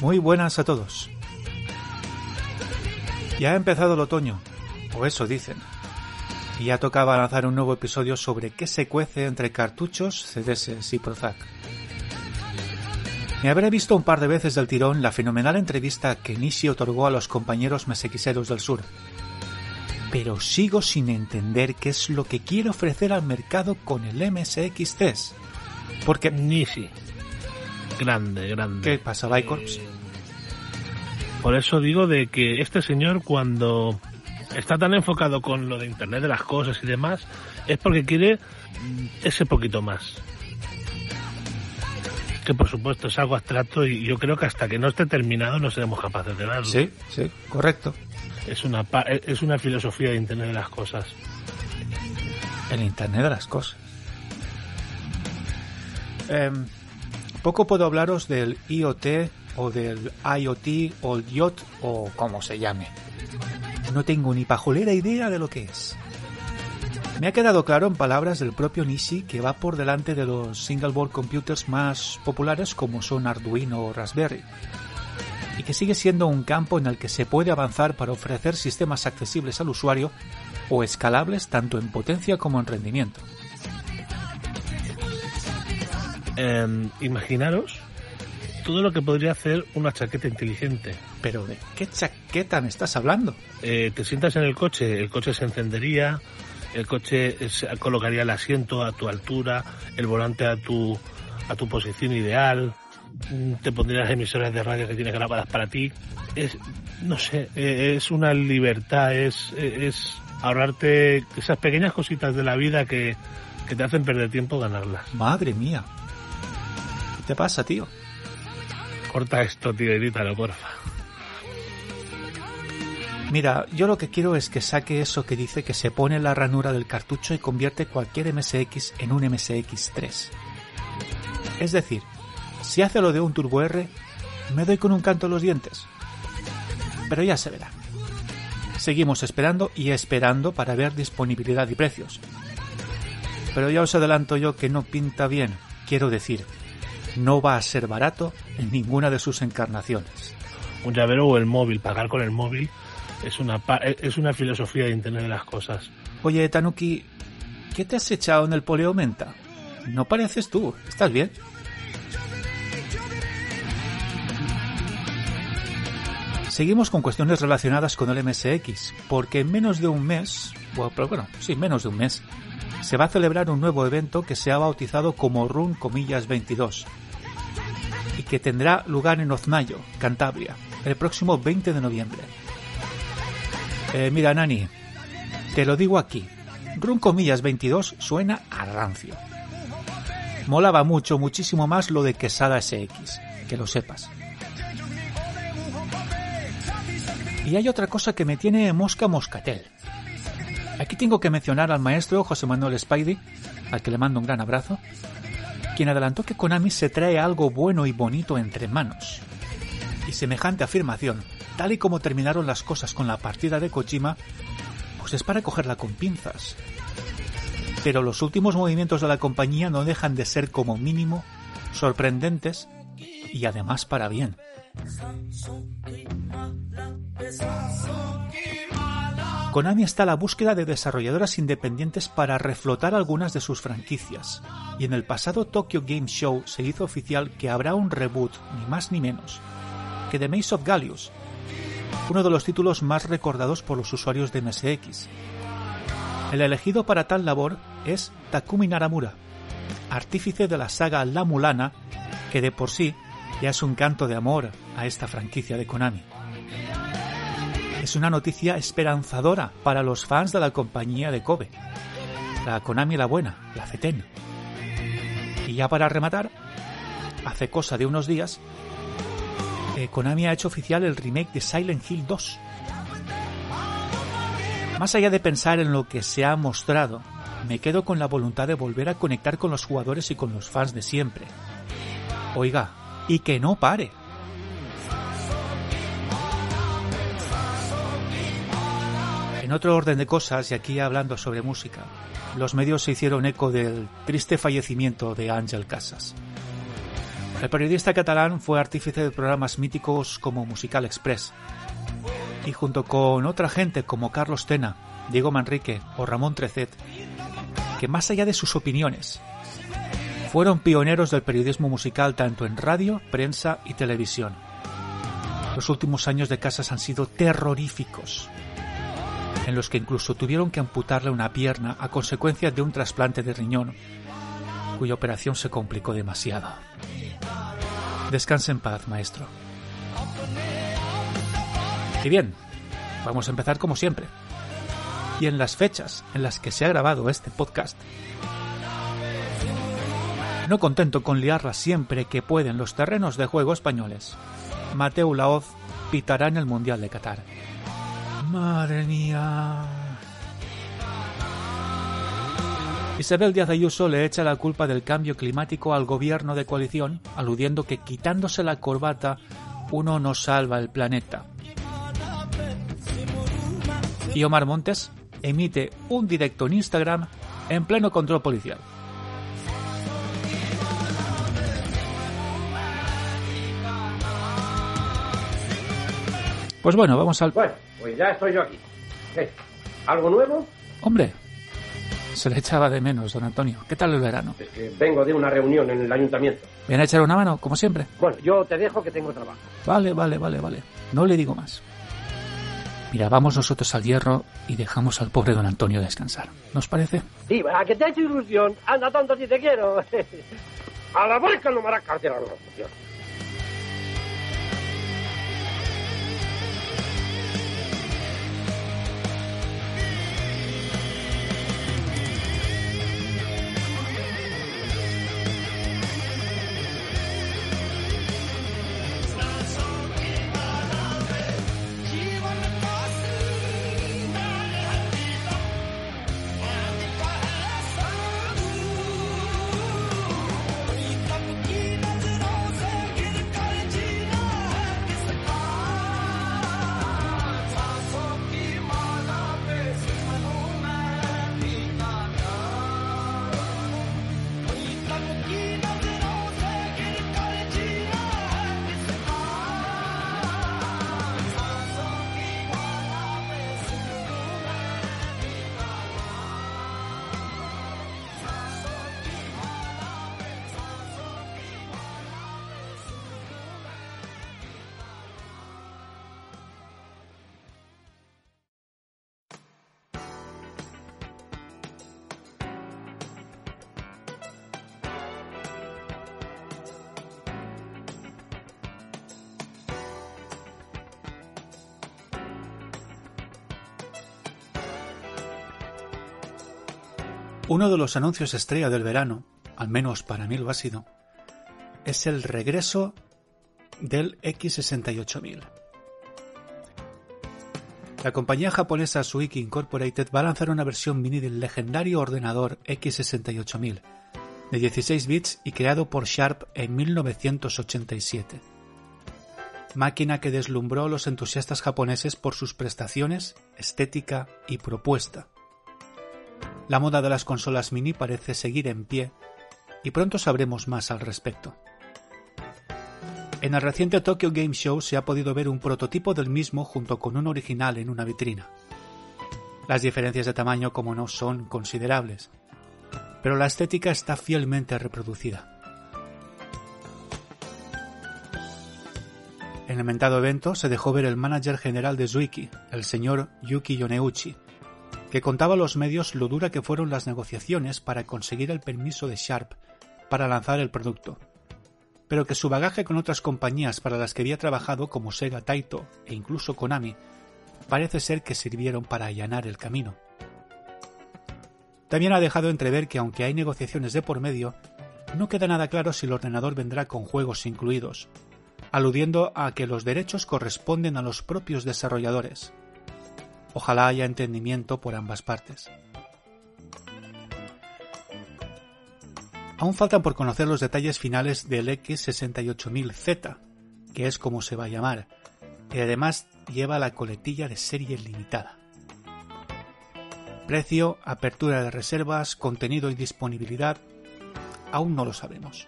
Muy buenas a todos. Ya ha empezado el otoño, o eso dicen. Y ya tocaba lanzar un nuevo episodio sobre qué se cuece entre cartuchos, CDS y Prozac. Me habré visto un par de veces del tirón la fenomenal entrevista que Nishi otorgó a los compañeros mesequiseros del sur. Pero sigo sin entender qué es lo que quiere ofrecer al mercado con el MSX3. Porque... Nishi. Grande, grande. ¿Qué pasa, Bicorps? Por eso digo de que este señor cuando está tan enfocado con lo de Internet de las cosas y demás, es porque quiere ese poquito más. Que por supuesto es algo abstracto y yo creo que hasta que no esté terminado no seremos capaces de verlo. Sí, sí, correcto. Es una, es una filosofía de Internet de las cosas. El Internet de las cosas. Eh, poco puedo hablaros del IoT o del IoT o el IoT o como se llame. No tengo ni pajolera idea de lo que es. Me ha quedado claro en palabras del propio Nishi que va por delante de los single board computers más populares como son Arduino o Raspberry, y que sigue siendo un campo en el que se puede avanzar para ofrecer sistemas accesibles al usuario o escalables tanto en potencia como en rendimiento. Eh, imaginaros todo lo que podría hacer una chaqueta inteligente. Pero ¿de qué chaqueta me estás hablando? Eh, te sientas en el coche, el coche se encendería, el coche se colocaría el asiento a tu altura, el volante a tu, a tu posición ideal, mm, te pondría las emisoras de radio que tienes grabadas para ti. Es, no sé, eh, es una libertad, es, es ahorrarte esas pequeñas cositas de la vida que, que te hacen perder tiempo ganarlas. Madre mía. ¿Qué te pasa, tío? Corta esto, tío, edítalo, porfa. Mira, yo lo que quiero es que saque eso que dice que se pone la ranura del cartucho y convierte cualquier MSX en un MSX3. Es decir, si hace lo de un Turbo R, me doy con un canto en los dientes. Pero ya se verá. Seguimos esperando y esperando para ver disponibilidad y precios. Pero ya os adelanto yo que no pinta bien, quiero decir, no va a ser barato en ninguna de sus encarnaciones. Un llavero o el móvil, pagar con el móvil, es una, es una filosofía de Internet de las cosas. Oye, Tanuki, ¿qué te has echado en el Poleomenta? No pareces tú, ¿estás bien? Seguimos con cuestiones relacionadas con el MSX, porque en menos de un mes, bueno, sí, menos de un mes, se va a celebrar un nuevo evento que se ha bautizado como Run Comillas 22 y que tendrá lugar en Oznayo, Cantabria, el próximo 20 de noviembre. Eh, mira, Nani, te lo digo aquí, Run Comillas 22 suena a rancio. Molaba mucho, muchísimo más lo de Quesada SX, que lo sepas. Y hay otra cosa que me tiene mosca moscatel. Aquí tengo que mencionar al maestro José Manuel Spidey, al que le mando un gran abrazo, quien adelantó que Konami se trae algo bueno y bonito entre manos. Y semejante afirmación, tal y como terminaron las cosas con la partida de Kojima, pues es para cogerla con pinzas. Pero los últimos movimientos de la compañía no dejan de ser como mínimo sorprendentes y además para bien. Konami está a la búsqueda de desarrolladoras independientes para reflotar algunas de sus franquicias, y en el pasado Tokyo Game Show se hizo oficial que habrá un reboot, ni más ni menos, que The Maze of Gallius, uno de los títulos más recordados por los usuarios de MSX. El elegido para tal labor es Takumi Naramura, artífice de la saga La Mulana, que de por sí ya es un canto de amor a esta franquicia de Konami. Es una noticia esperanzadora para los fans de la compañía de Kobe, la Konami la buena, la CETEN. Y ya para rematar, hace cosa de unos días, eh, Konami ha hecho oficial el remake de Silent Hill 2. Más allá de pensar en lo que se ha mostrado, me quedo con la voluntad de volver a conectar con los jugadores y con los fans de siempre. Oiga, y que no pare. En otro orden de cosas, y aquí hablando sobre música, los medios se hicieron eco del triste fallecimiento de Ángel Casas. El periodista catalán fue artífice de programas míticos como Musical Express, y junto con otra gente como Carlos Tena, Diego Manrique o Ramón Trecet, que más allá de sus opiniones, fueron pioneros del periodismo musical tanto en radio, prensa y televisión. Los últimos años de Casas han sido terroríficos, en los que incluso tuvieron que amputarle una pierna a consecuencia de un trasplante de riñón, cuya operación se complicó demasiado. Descanse en paz, maestro. Y bien, vamos a empezar como siempre. Y en las fechas en las que se ha grabado este podcast, no contento con liarla siempre que pueden los terrenos de juego españoles, Mateo Laoz pitará en el Mundial de Qatar. Madre mía. Isabel Díaz Ayuso le echa la culpa del cambio climático al gobierno de coalición, aludiendo que quitándose la corbata uno no salva el planeta. Y Omar Montes emite un directo en Instagram en pleno control policial. Pues bueno, vamos al... Bueno, pues ya estoy yo aquí. ¿Algo nuevo? Hombre, se le echaba de menos, don Antonio. ¿Qué tal el verano? Es que vengo de una reunión en el ayuntamiento. ¿Viene a echar una mano, como siempre? Bueno, yo te dejo que tengo trabajo. Vale, vale, vale, vale. No le digo más. Mira, vamos nosotros al hierro y dejamos al pobre don Antonio descansar. ¿Nos parece? Sí, a que te ha hecho ilusión. Anda, tonto, si te quiero. a la barca no me hará cárcel a la Uno de los anuncios estrella del verano, al menos para mí lo ha sido, es el regreso del X68000. La compañía japonesa Suiki Incorporated va a lanzar una versión mini del legendario ordenador X68000 de 16 bits y creado por Sharp en 1987. Máquina que deslumbró a los entusiastas japoneses por sus prestaciones, estética y propuesta. La moda de las consolas mini parece seguir en pie y pronto sabremos más al respecto. En el reciente Tokyo Game Show se ha podido ver un prototipo del mismo junto con un original en una vitrina. Las diferencias de tamaño, como no, son considerables, pero la estética está fielmente reproducida. En el mentado evento se dejó ver el manager general de Zuiki, el señor Yuki Yoneuchi, que contaba a los medios lo dura que fueron las negociaciones para conseguir el permiso de Sharp para lanzar el producto, pero que su bagaje con otras compañías para las que había trabajado como Sega Taito e incluso Konami parece ser que sirvieron para allanar el camino. También ha dejado entrever que aunque hay negociaciones de por medio, no queda nada claro si el ordenador vendrá con juegos incluidos, aludiendo a que los derechos corresponden a los propios desarrolladores, Ojalá haya entendimiento por ambas partes. Aún faltan por conocer los detalles finales del X68000Z, que es como se va a llamar, y además lleva la coletilla de serie limitada. Precio, apertura de reservas, contenido y disponibilidad, aún no lo sabemos.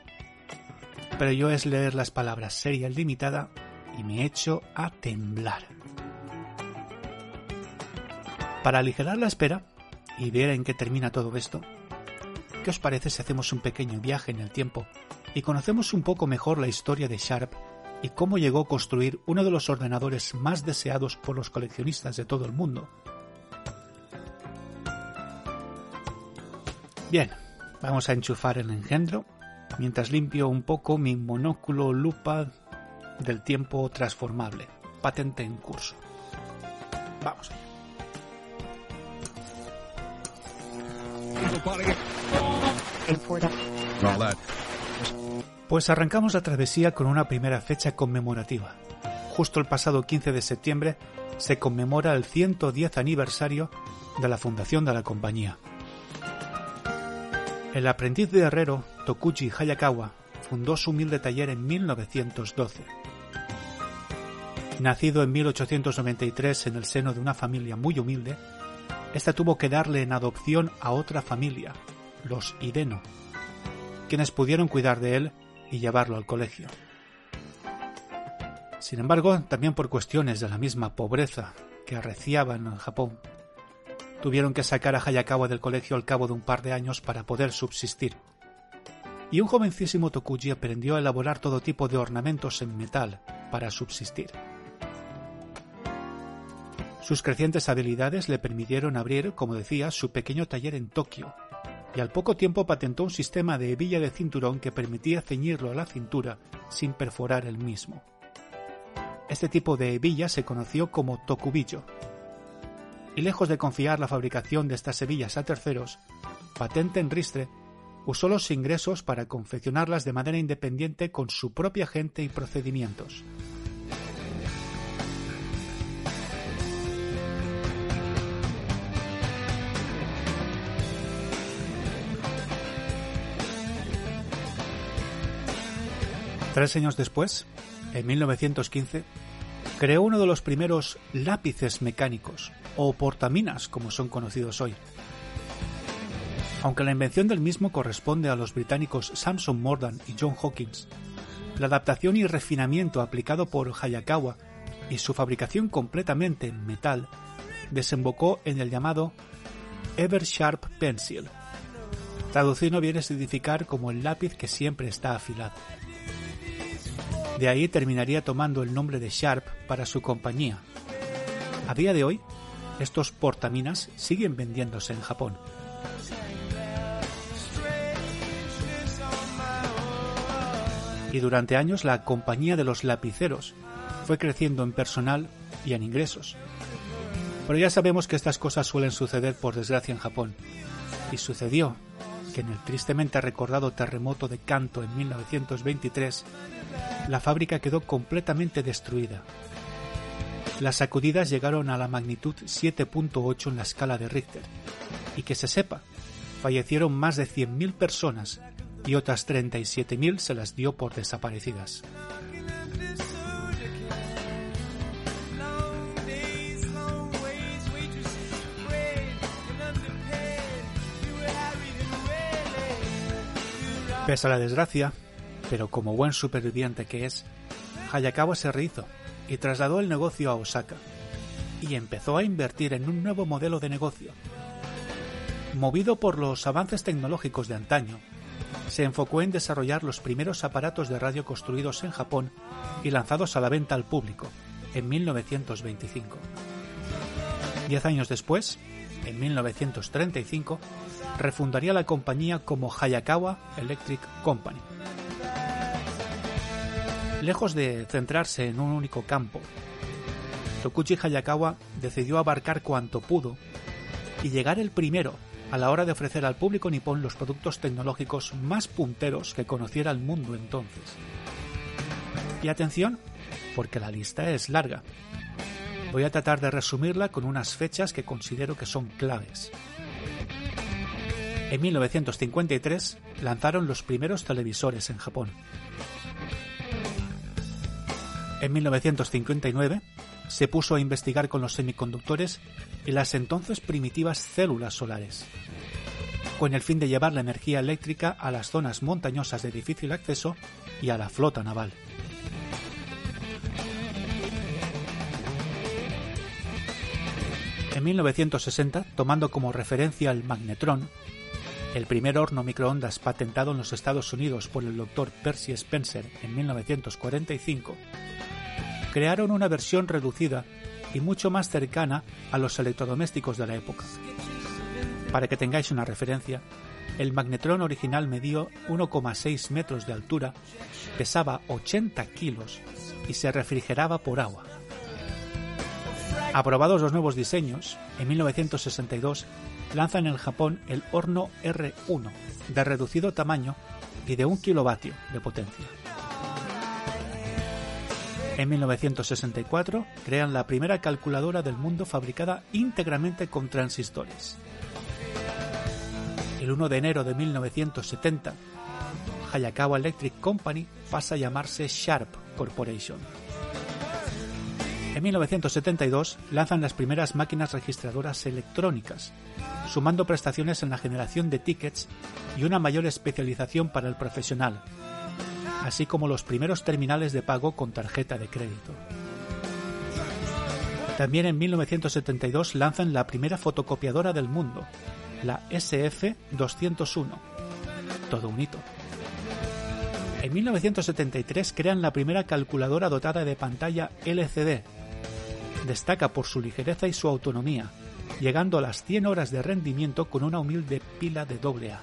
Pero yo es leer las palabras seria limitada y me echo a temblar. Para aligerar la espera y ver en qué termina todo esto, ¿qué os parece si hacemos un pequeño viaje en el tiempo y conocemos un poco mejor la historia de Sharp y cómo llegó a construir uno de los ordenadores más deseados por los coleccionistas de todo el mundo? Bien, vamos a enchufar el engendro mientras limpio un poco mi monóculo lupa del tiempo transformable, patente en curso. Vamos. Pues arrancamos la travesía con una primera fecha conmemorativa. Justo el pasado 15 de septiembre se conmemora el 110 aniversario de la fundación de la compañía. El aprendiz de herrero Tokuchi Hayakawa fundó su humilde taller en 1912. Nacido en 1893 en el seno de una familia muy humilde, esta tuvo que darle en adopción a otra familia, los Ideno, quienes pudieron cuidar de él y llevarlo al colegio. Sin embargo, también por cuestiones de la misma pobreza que arreciaban en Japón, tuvieron que sacar a Hayakawa del colegio al cabo de un par de años para poder subsistir. Y un jovencísimo Tokuji aprendió a elaborar todo tipo de ornamentos en metal para subsistir. Sus crecientes habilidades le permitieron abrir, como decía, su pequeño taller en Tokio, y al poco tiempo patentó un sistema de hebilla de cinturón que permitía ceñirlo a la cintura sin perforar el mismo. Este tipo de hebilla se conoció como tokubillo. Y lejos de confiar la fabricación de estas hebillas a terceros, Patente en Ristre usó los ingresos para confeccionarlas de manera independiente con su propia gente y procedimientos. Tres años después, en 1915, creó uno de los primeros lápices mecánicos, o portaminas como son conocidos hoy. Aunque la invención del mismo corresponde a los británicos Samson Mordan y John Hawkins, la adaptación y refinamiento aplicado por Hayakawa y su fabricación completamente en metal desembocó en el llamado Ever Sharp Pencil. Traducido viene a significar como el lápiz que siempre está afilado. De ahí terminaría tomando el nombre de Sharp para su compañía. A día de hoy, estos portaminas siguen vendiéndose en Japón. Y durante años la compañía de los lapiceros fue creciendo en personal y en ingresos. Pero ya sabemos que estas cosas suelen suceder por desgracia en Japón. Y sucedió que en el tristemente recordado terremoto de Kanto en 1923 la fábrica quedó completamente destruida. Las sacudidas llegaron a la magnitud 7.8 en la escala de Richter, y que se sepa, fallecieron más de 100.000 personas y otras 37.000 se las dio por desaparecidas. Pese a la desgracia, pero como buen superviviente que es, Hayakawa se rehizo y trasladó el negocio a Osaka y empezó a invertir en un nuevo modelo de negocio. Movido por los avances tecnológicos de antaño, se enfocó en desarrollar los primeros aparatos de radio construidos en Japón y lanzados a la venta al público en 1925. Diez años después, en 1935, refundaría la compañía como Hayakawa Electric Company Lejos de centrarse en un único campo, Tokuchi Hayakawa decidió abarcar cuanto pudo y llegar el primero a la hora de ofrecer al público nipón los productos tecnológicos más punteros que conociera el mundo entonces. Y atención, porque la lista es larga. Voy a tratar de resumirla con unas fechas que considero que son claves. En 1953 lanzaron los primeros televisores en Japón. En 1959 se puso a investigar con los semiconductores y las entonces primitivas células solares, con el fin de llevar la energía eléctrica a las zonas montañosas de difícil acceso y a la flota naval. En 1960, tomando como referencia el magnetrón, el primer horno microondas patentado en los Estados Unidos por el Dr. Percy Spencer en 1945, crearon una versión reducida y mucho más cercana a los electrodomésticos de la época. Para que tengáis una referencia, el magnetrón original medió 1,6 metros de altura, pesaba 80 kilos y se refrigeraba por agua. Aprobados los nuevos diseños, en 1962 lanzan en Japón el horno R1 de reducido tamaño y de 1 kilovatio de potencia. En 1964 crean la primera calculadora del mundo fabricada íntegramente con transistores. El 1 de enero de 1970, Hayakawa Electric Company pasa a llamarse Sharp Corporation. En 1972 lanzan las primeras máquinas registradoras electrónicas, sumando prestaciones en la generación de tickets y una mayor especialización para el profesional, así como los primeros terminales de pago con tarjeta de crédito. También en 1972 lanzan la primera fotocopiadora del mundo, la SF-201. Todo un hito. En 1973 crean la primera calculadora dotada de pantalla LCD. Destaca por su ligereza y su autonomía, llegando a las 100 horas de rendimiento con una humilde pila de AA.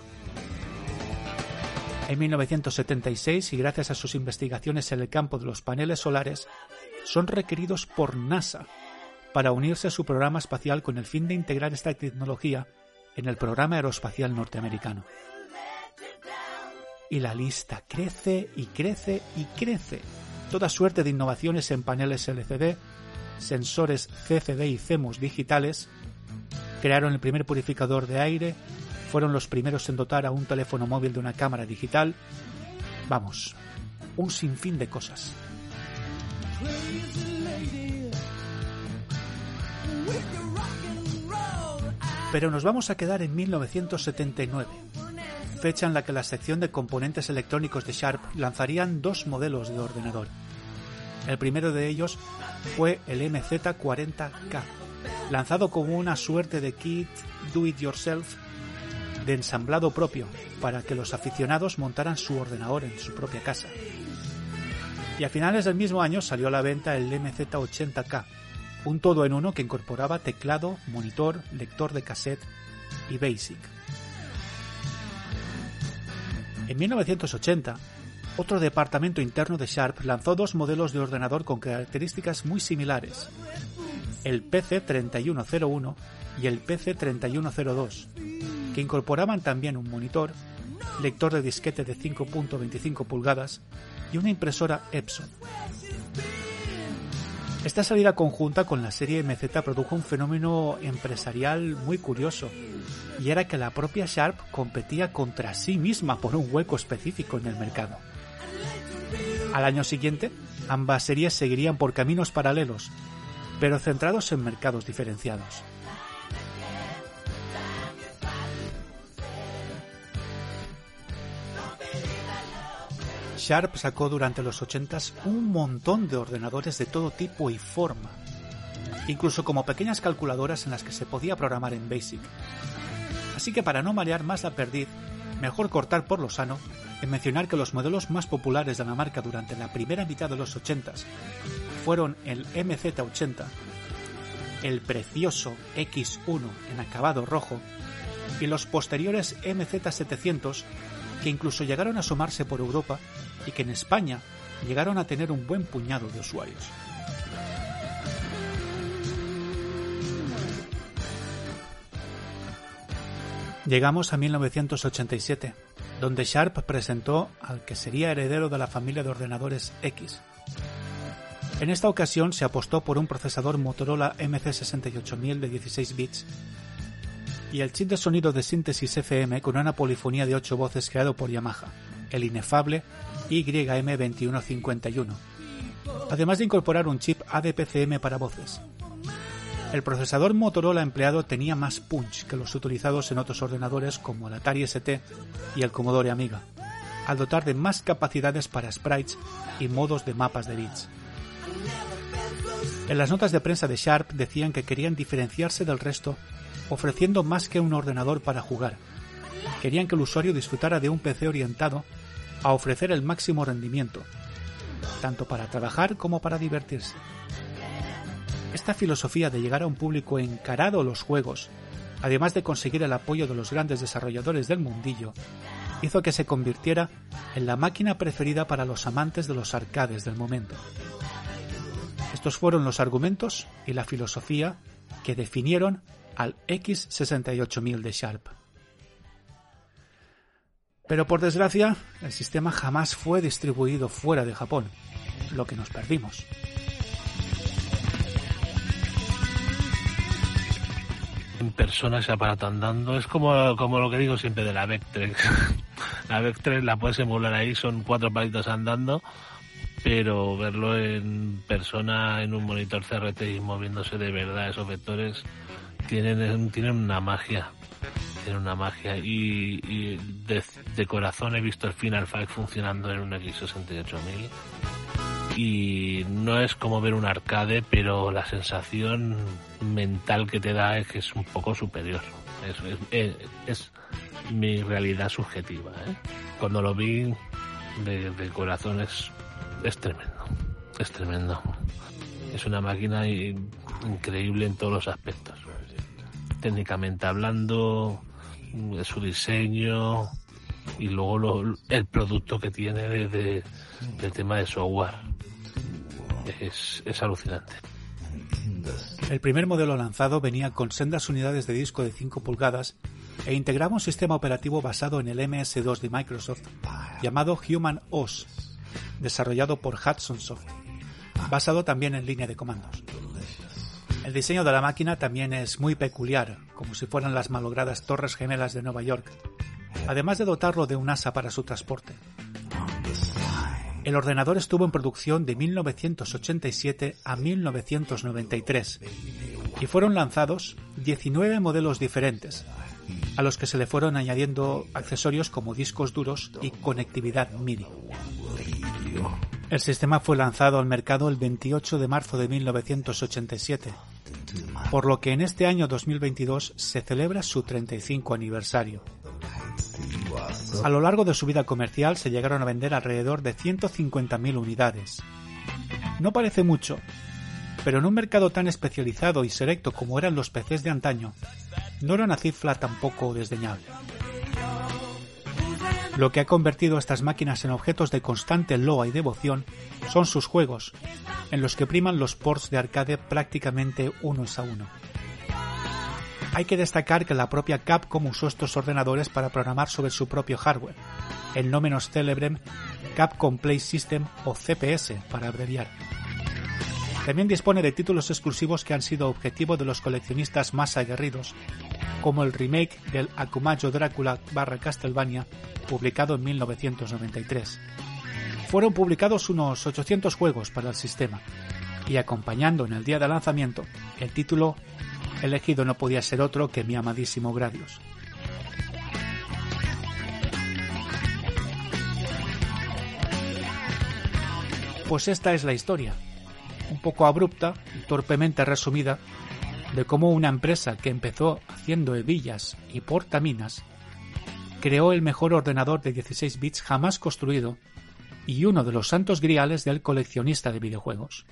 En 1976, y gracias a sus investigaciones en el campo de los paneles solares, son requeridos por NASA para unirse a su programa espacial con el fin de integrar esta tecnología en el programa aeroespacial norteamericano. Y la lista crece y crece y crece. Toda suerte de innovaciones en paneles LCD, sensores CCD y CEMUS digitales, crearon el primer purificador de aire, fueron los primeros en dotar a un teléfono móvil de una cámara digital. Vamos, un sinfín de cosas. Pero nos vamos a quedar en 1979, fecha en la que la sección de componentes electrónicos de Sharp lanzarían dos modelos de ordenador. El primero de ellos fue el MZ40K, lanzado como una suerte de kit do it yourself de ensamblado propio para que los aficionados montaran su ordenador en su propia casa. Y a finales del mismo año salió a la venta el MZ80K, un todo en uno que incorporaba teclado, monitor, lector de cassette y BASIC. En 1980, otro departamento interno de Sharp lanzó dos modelos de ordenador con características muy similares, el PC3101 y el PC3102, que incorporaban también un monitor, lector de disquete de 5.25 pulgadas y una impresora Epson. Esta salida conjunta con la serie MZ produjo un fenómeno empresarial muy curioso, y era que la propia Sharp competía contra sí misma por un hueco específico en el mercado. Al año siguiente, ambas series seguirían por caminos paralelos, pero centrados en mercados diferenciados. Sharp sacó durante los 80 un montón de ordenadores de todo tipo y forma, incluso como pequeñas calculadoras en las que se podía programar en BASIC. Así que para no marear más la perdiz, mejor cortar por lo sano en mencionar que los modelos más populares de la marca durante la primera mitad de los 80 fueron el MZ80, el precioso X1 en acabado rojo y los posteriores MZ700 que incluso llegaron a asomarse por Europa y que en España llegaron a tener un buen puñado de usuarios. Llegamos a 1987, donde Sharp presentó al que sería heredero de la familia de ordenadores X. En esta ocasión se apostó por un procesador Motorola MC68000 de 16 bits y el chip de sonido de síntesis FM con una polifonía de 8 voces creado por Yamaha, el inefable YM2151, además de incorporar un chip ADPCM para voces. El procesador Motorola empleado tenía más punch que los utilizados en otros ordenadores como el Atari ST y el Commodore Amiga, al dotar de más capacidades para sprites y modos de mapas de bits. En las notas de prensa de Sharp decían que querían diferenciarse del resto ofreciendo más que un ordenador para jugar. Querían que el usuario disfrutara de un PC orientado a ofrecer el máximo rendimiento, tanto para trabajar como para divertirse. Esta filosofía de llegar a un público encarado a los juegos, además de conseguir el apoyo de los grandes desarrolladores del mundillo, hizo que se convirtiera en la máquina preferida para los amantes de los arcades del momento. Estos fueron los argumentos y la filosofía que definieron al X68000 de Sharp. Pero por desgracia, el sistema jamás fue distribuido fuera de Japón, lo que nos perdimos. En persona ese aparato andando es como, como lo que digo siempre de la VEC3. la VEC3 la puedes emular ahí, son cuatro palitos andando, pero verlo en persona en un monitor CRT y moviéndose de verdad esos vectores tienen, tienen una magia. Tienen una magia. Y, de, corazón he visto el Final Fight funcionando en un X68000. Y no es como ver un arcade, pero la sensación mental que te da es que es un poco superior. Es, es, mi realidad subjetiva. ¿eh? Cuando lo vi de, de corazón es, es tremendo. Es tremendo. Es una máquina increíble en todos los aspectos técnicamente hablando, su diseño y luego el producto que tiene desde el tema de software. Es, es alucinante. El primer modelo lanzado venía con sendas unidades de disco de 5 pulgadas e integraba un sistema operativo basado en el MS2 de Microsoft llamado Human OS, desarrollado por Hudson Soft, basado también en línea de comandos. El diseño de la máquina también es muy peculiar, como si fueran las malogradas Torres Gemelas de Nueva York, además de dotarlo de un asa para su transporte. El ordenador estuvo en producción de 1987 a 1993 y fueron lanzados 19 modelos diferentes, a los que se le fueron añadiendo accesorios como discos duros y conectividad MIDI. El sistema fue lanzado al mercado el 28 de marzo de 1987 por lo que en este año 2022 se celebra su 35 aniversario. A lo largo de su vida comercial se llegaron a vender alrededor de 150.000 unidades. No parece mucho, pero en un mercado tan especializado y selecto como eran los PCs de antaño, no era una cifra tampoco desdeñable. Lo que ha convertido a estas máquinas en objetos de constante loa y devoción son sus juegos, en los que priman los ports de arcade prácticamente uno a uno. Hay que destacar que la propia Capcom usó estos ordenadores para programar sobre su propio hardware, el no menos célebre Capcom Play System o CPS para abreviar. También dispone de títulos exclusivos que han sido objetivo de los coleccionistas más aguerridos, como el remake del Akumajo Drácula barra Castlevania publicado en 1993. Fueron publicados unos 800 juegos para el sistema, y acompañando en el día de lanzamiento, el título elegido no podía ser otro que mi amadísimo Gradius. Pues esta es la historia, un poco abrupta y torpemente resumida, de cómo una empresa que empezó haciendo hebillas y portaminas creó el mejor ordenador de 16 bits jamás construido y uno de los santos griales del coleccionista de videojuegos.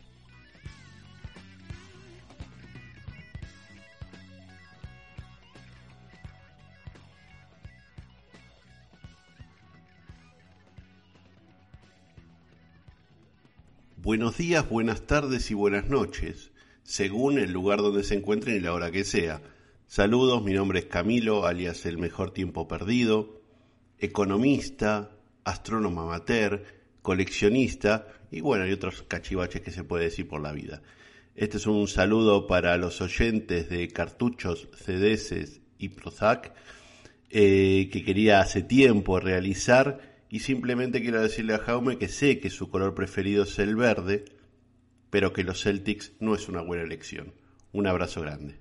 Buenos días, buenas tardes y buenas noches, según el lugar donde se encuentren y la hora que sea. Saludos, mi nombre es Camilo, alias El Mejor Tiempo Perdido, economista, astrónomo amateur, coleccionista y bueno, hay otros cachivaches que se puede decir por la vida. Este es un saludo para los oyentes de cartuchos, CDS y Prozac eh, que quería hace tiempo realizar y simplemente quiero decirle a Jaume que sé que su color preferido es el verde, pero que los Celtics no es una buena elección. Un abrazo grande.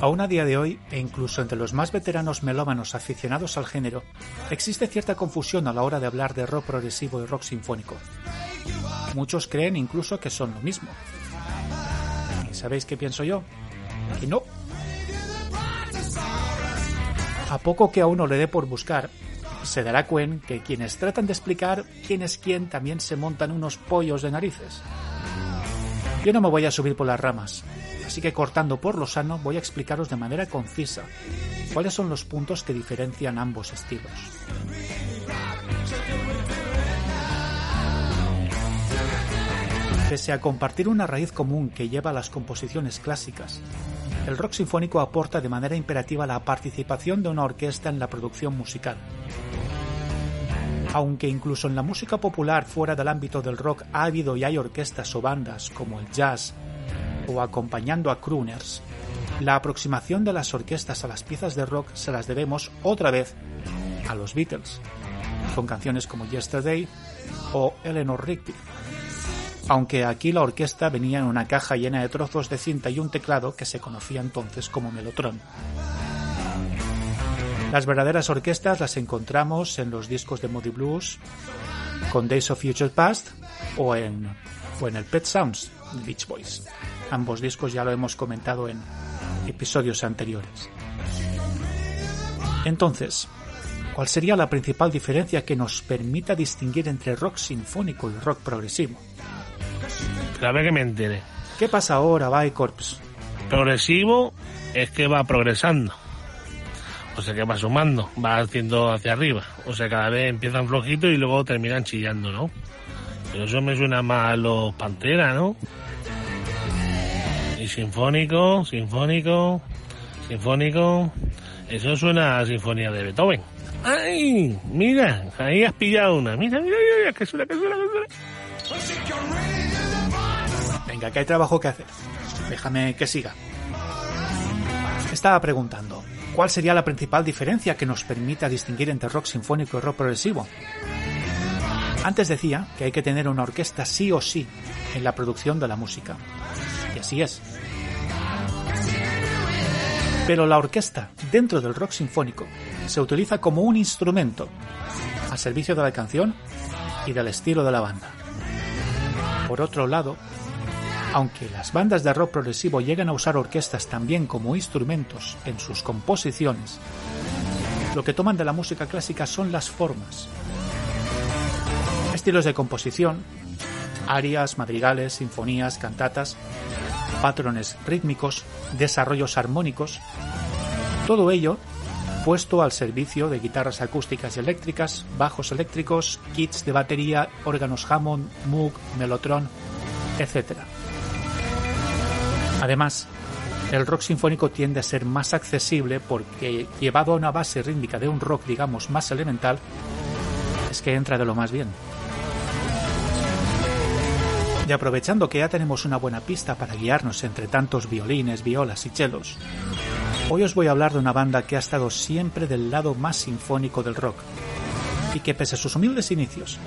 Aún a día de hoy, e incluso entre los más veteranos melómanos aficionados al género, existe cierta confusión a la hora de hablar de rock progresivo y rock sinfónico. Muchos creen incluso que son lo mismo. ¿Y sabéis qué pienso yo? Que no. A poco que a uno le dé por buscar, se dará cuenta que quienes tratan de explicar quién es quién también se montan unos pollos de narices. Yo no me voy a subir por las ramas, Así que cortando por lo sano voy a explicaros de manera concisa cuáles son los puntos que diferencian ambos estilos. Pese a compartir una raíz común que lleva a las composiciones clásicas, el rock sinfónico aporta de manera imperativa la participación de una orquesta en la producción musical. Aunque incluso en la música popular fuera del ámbito del rock ha habido y hay orquestas o bandas como el jazz, o acompañando a crooners, la aproximación de las orquestas a las piezas de rock se las debemos otra vez a los Beatles, con canciones como Yesterday o Eleanor Rigby. Aunque aquí la orquesta venía en una caja llena de trozos de cinta y un teclado que se conocía entonces como melotron. Las verdaderas orquestas las encontramos en los discos de Moody Blues, con Days of Future Past o en, o en el Pet Sounds de Beach Boys. Ambos discos ya lo hemos comentado en episodios anteriores. Entonces, ¿cuál sería la principal diferencia que nos permita distinguir entre rock sinfónico y rock progresivo? A ver que me entere. ¿Qué pasa ahora, Corps? Progresivo es que va progresando. O sea que va sumando, va haciendo hacia arriba. O sea, cada vez empiezan flojitos y luego terminan chillando, ¿no? Pero eso me suena más a los Pantera, ¿no? Sinfónico, sinfónico, sinfónico. Eso suena a sinfonía de Beethoven. ¡Ay! Mira, ahí has pillado una. Mira, mira, mira, que suena, que suena, que suena. Venga, que hay trabajo que hacer. Déjame que siga. Estaba preguntando, ¿cuál sería la principal diferencia que nos permita distinguir entre rock sinfónico y rock progresivo? Antes decía que hay que tener una orquesta sí o sí en la producción de la música. Y así es. Pero la orquesta, dentro del rock sinfónico, se utiliza como un instrumento al servicio de la canción y del estilo de la banda. Por otro lado, aunque las bandas de rock progresivo llegan a usar orquestas también como instrumentos en sus composiciones, lo que toman de la música clásica son las formas. Estilos de composición, arias, madrigales, sinfonías, cantatas, patrones rítmicos, desarrollos armónicos, todo ello puesto al servicio de guitarras acústicas y eléctricas, bajos eléctricos, kits de batería, órganos Hammond, Moog, Mellotron, etc. Además, el rock sinfónico tiende a ser más accesible porque, llevado a una base rítmica de un rock, digamos, más elemental, es que entra de lo más bien. Y aprovechando que ya tenemos una buena pista para guiarnos entre tantos violines, violas y chelos, hoy os voy a hablar de una banda que ha estado siempre del lado más sinfónico del rock y que pese a sus humildes inicios,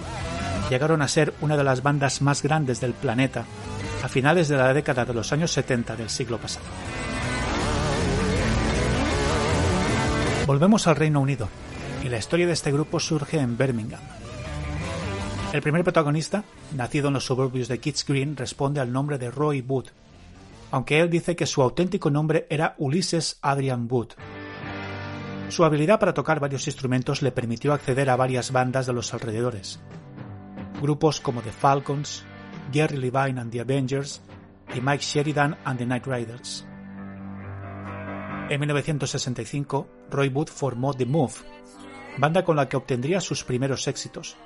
llegaron a ser una de las bandas más grandes del planeta a finales de la década de los años 70 del siglo pasado. Volvemos al Reino Unido y la historia de este grupo surge en Birmingham, el primer protagonista, nacido en los suburbios de Kitts Green, responde al nombre de Roy Wood, aunque él dice que su auténtico nombre era Ulysses Adrian Wood. Su habilidad para tocar varios instrumentos le permitió acceder a varias bandas de los alrededores. Grupos como The Falcons, Gary Levine and the Avengers y Mike Sheridan and the Night Riders. En 1965, Roy Wood formó The Move, banda con la que obtendría sus primeros éxitos,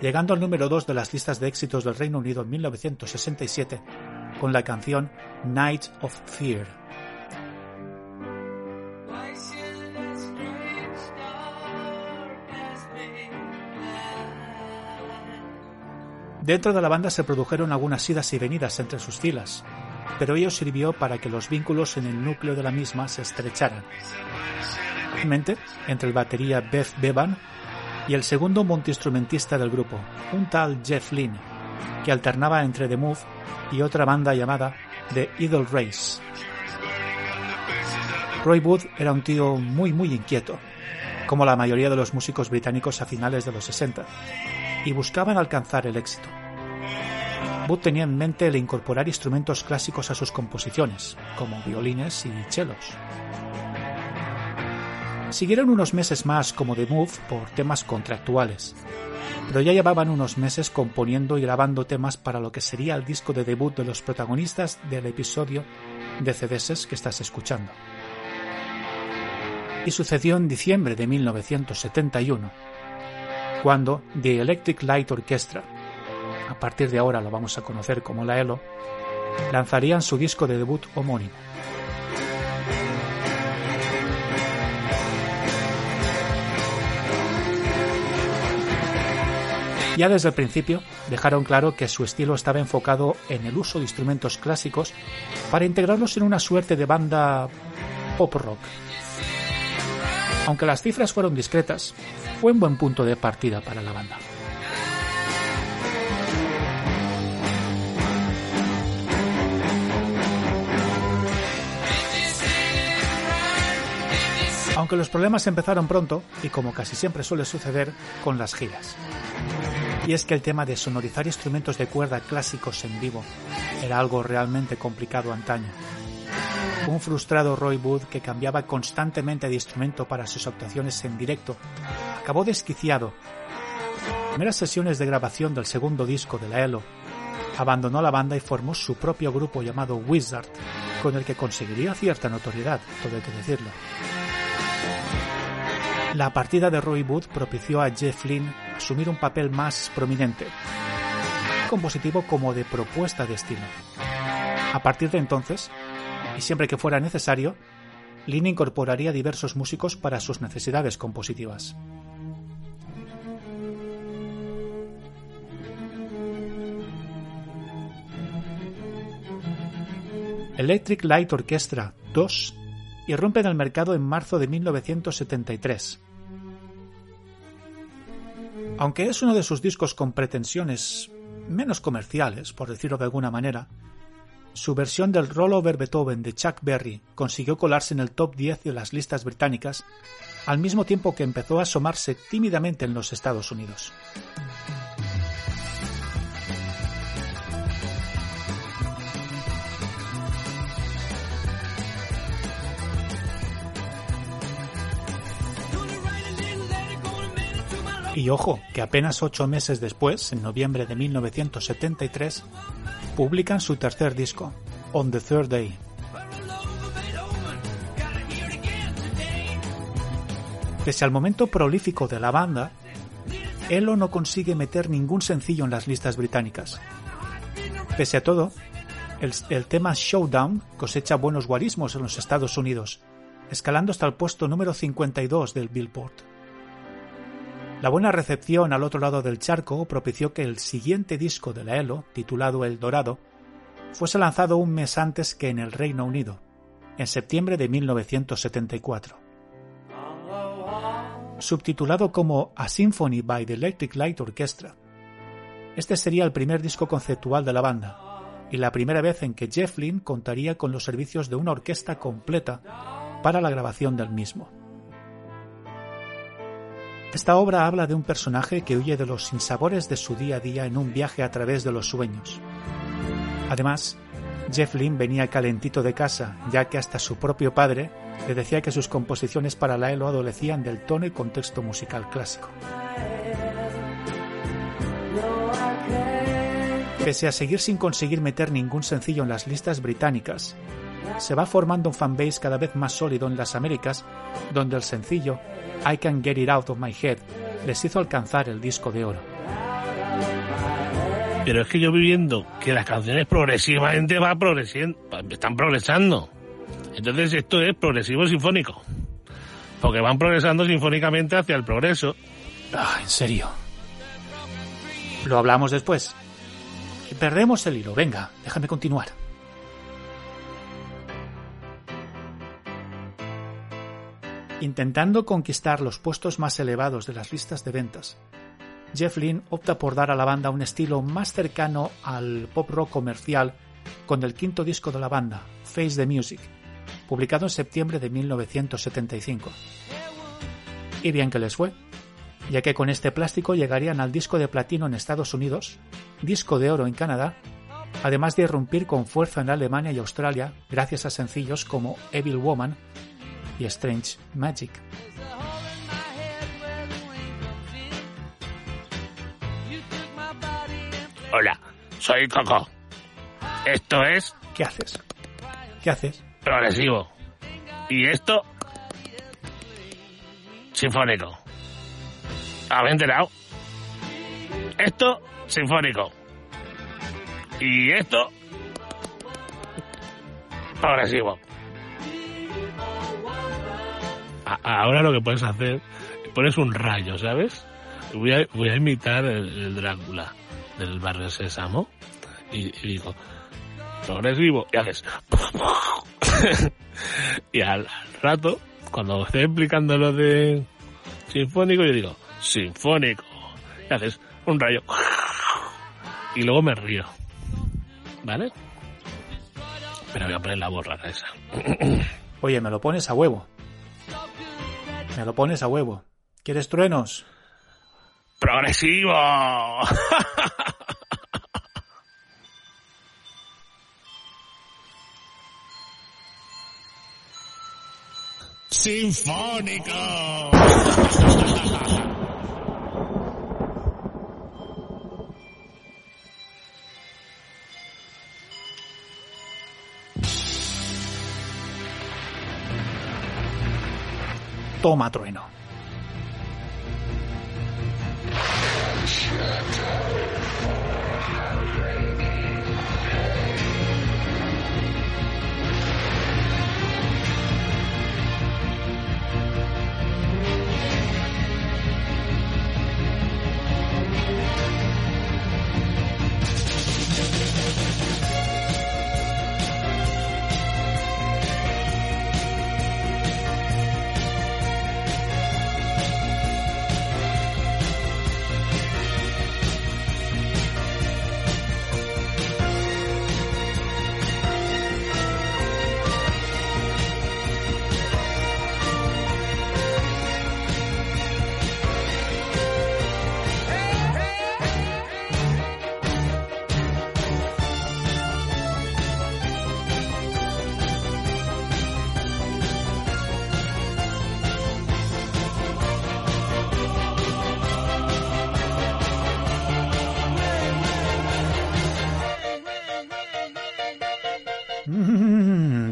llegando al número 2 de las listas de éxitos del Reino Unido en 1967 con la canción Night of Fear. Dentro de la banda se produjeron algunas idas y venidas entre sus filas, pero ello sirvió para que los vínculos en el núcleo de la misma se estrecharan. Mente, entre el batería Beth Bevan y el segundo multiinstrumentista del grupo, un tal Jeff Lynne, que alternaba entre The Move y otra banda llamada The Idol Race. Roy Wood era un tío muy muy inquieto, como la mayoría de los músicos británicos a finales de los 60, y buscaban alcanzar el éxito. Wood tenía en mente el incorporar instrumentos clásicos a sus composiciones, como violines y chelos. Siguieron unos meses más como The Move por temas contractuales, pero ya llevaban unos meses componiendo y grabando temas para lo que sería el disco de debut de los protagonistas del episodio de CDS que estás escuchando y sucedió en diciembre de 1971, cuando The Electric Light Orchestra, a partir de ahora lo vamos a conocer como la ELO, lanzarían su disco de debut homónimo. Ya desde el principio dejaron claro que su estilo estaba enfocado en el uso de instrumentos clásicos para integrarlos en una suerte de banda pop rock aunque las cifras fueron discretas, fue un buen punto de partida para la banda. Aunque los problemas empezaron pronto, y como casi siempre suele suceder, con las giras. Y es que el tema de sonorizar instrumentos de cuerda clásicos en vivo era algo realmente complicado antaño un frustrado Roy Wood que cambiaba constantemente de instrumento para sus actuaciones en directo, acabó desquiciado. En primeras sesiones de grabación del segundo disco de la ELO, abandonó la banda y formó su propio grupo llamado Wizard, con el que conseguiría cierta notoriedad, todo hay que decirlo. La partida de Roy Wood propició a Jeff Lynne asumir un papel más prominente, compositivo como de propuesta de estilo. A partir de entonces, y siempre que fuera necesario, Lin incorporaría diversos músicos para sus necesidades compositivas. Electric Light Orchestra 2 irrumpe en el mercado en marzo de 1973. Aunque es uno de sus discos con pretensiones menos comerciales, por decirlo de alguna manera, su versión del Rollover Beethoven de Chuck Berry consiguió colarse en el top 10 de las listas británicas, al mismo tiempo que empezó a asomarse tímidamente en los Estados Unidos. Y ojo, que apenas ocho meses después, en noviembre de 1973, publican su tercer disco, On the Third Day. Pese al momento prolífico de la banda, Elo no consigue meter ningún sencillo en las listas británicas. Pese a todo, el, el, tema Showdown cosecha buenos guarismos en los Estados Unidos, escalando hasta el puesto número 52 del Billboard. La buena recepción al otro lado del charco propició que el siguiente disco de la ELO, titulado El Dorado, fuese lanzado un mes antes que en el Reino Unido, en septiembre de 1974. Subtitulado como A Symphony by the Electric Light Orchestra, este sería el primer disco conceptual de la banda y la primera vez en que Jeff Lynne contaría con los servicios de una orquesta completa para la grabación del mismo. Esta obra habla de un personaje que huye de los sinsabores de su día a día en un viaje a través de los sueños. Además, Jeff Lynne venía calentito de casa, ya que hasta su propio padre le decía que sus composiciones para la ELO adolecían del tono y contexto musical clásico. Pese a seguir sin conseguir meter ningún sencillo en las listas británicas, se va formando un fanbase cada vez más sólido en las Américas, donde el sencillo I Can Get It Out of My Head les hizo alcanzar el disco de oro. Pero es que yo viviendo que las canciones progresivamente van progresando, están progresando. Entonces esto es progresivo sinfónico. Porque van progresando sinfónicamente hacia el progreso. Ah, en serio. Lo hablamos después. perdemos el hilo. Venga, déjame continuar. Intentando conquistar los puestos más elevados de las listas de ventas, Jeff Lynne opta por dar a la banda un estilo más cercano al pop rock comercial con el quinto disco de la banda, Face the Music, publicado en septiembre de 1975. Y bien que les fue, ya que con este plástico llegarían al disco de platino en Estados Unidos, disco de oro en Canadá, además de irrumpir con fuerza en Alemania y Australia gracias a sencillos como Evil Woman y Strange Magic. Hola, soy Coco. Esto es ¿Qué haces? ¿Qué haces? progresivo. Y esto, sinfónico. ¿Habéis enterado? Esto, sinfónico. Y esto, progresivo. Ahora lo que puedes hacer, pones un rayo, ¿sabes? Voy a, voy a imitar el, Drácula del barrio Sésamo y, y digo, progresivo, y haces... y al, rato, cuando esté explicando lo de sinfónico, yo digo, sinfónico, y haces un rayo, y luego me río, ¿vale? Pero voy a poner la borra esa. Oye, me lo pones a huevo. Me lo pones a huevo. ¿Quieres truenos? ¡Progresivo! ¡Sinfónico! Toma trueno.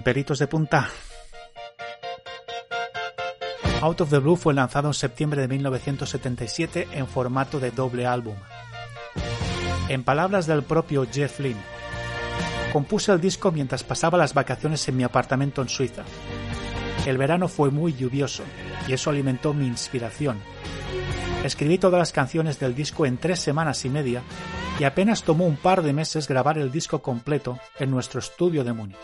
De punta. Out of the Blue fue lanzado en septiembre de 1977 en formato de doble álbum. En palabras del propio Jeff Lynne, compuse el disco mientras pasaba las vacaciones en mi apartamento en Suiza. El verano fue muy lluvioso y eso alimentó mi inspiración. Escribí todas las canciones del disco en tres semanas y media y apenas tomó un par de meses grabar el disco completo en nuestro estudio de Múnich.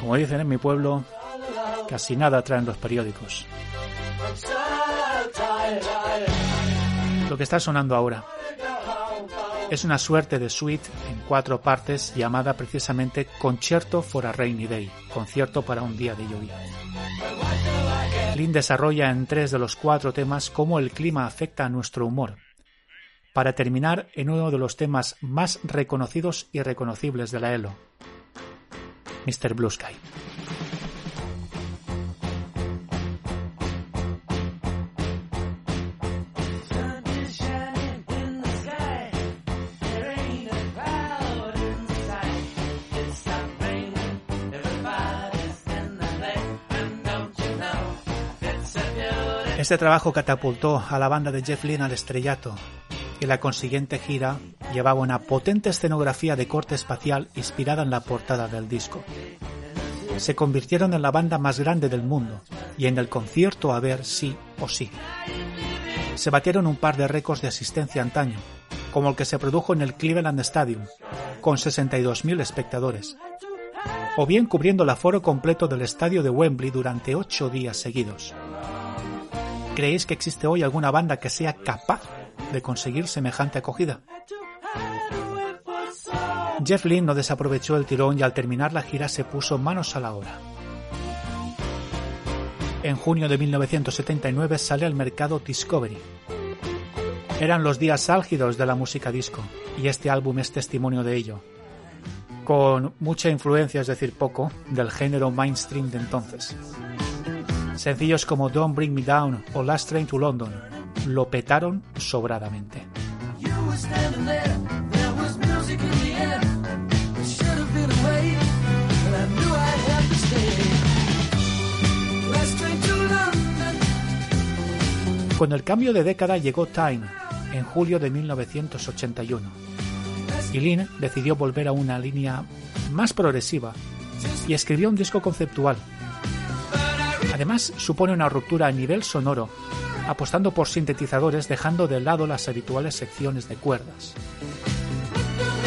Como dicen en mi pueblo, casi nada traen los periódicos. Lo que está sonando ahora es una suerte de suite en cuatro partes llamada precisamente Concierto for a Rainy Day, concierto para un día de lluvia. Lynn desarrolla en tres de los cuatro temas cómo el clima afecta a nuestro humor, para terminar en uno de los temas más reconocidos y reconocibles de la ELO, Mr. Blue Sky. Este trabajo catapultó a la banda de Jeff Lynne al estrellato y la consiguiente gira llevaba una potente escenografía de corte espacial inspirada en la portada del disco. Se convirtieron en la banda más grande del mundo y en el concierto a ver sí o sí. Se batieron un par de récords de asistencia antaño, como el que se produjo en el Cleveland Stadium, con 62.000 espectadores, o bien cubriendo el aforo completo del estadio de Wembley durante ocho días seguidos. ¿Creéis que existe hoy alguna banda que sea capaz de conseguir semejante acogida? Jeff Lynne no desaprovechó el tirón y al terminar la gira se puso manos a la obra. En junio de 1979 sale al mercado Discovery. Eran los días álgidos de la música disco y este álbum es testimonio de ello, con mucha influencia, es decir, poco, del género mainstream de entonces. Sencillos como Don't Bring Me Down o Last Train to London lo petaron sobradamente. Con el cambio de década llegó Time, en julio de 1981. Y Lynn decidió volver a una línea más progresiva y escribió un disco conceptual. Además, supone una ruptura a nivel sonoro, apostando por sintetizadores dejando de lado las habituales secciones de cuerdas.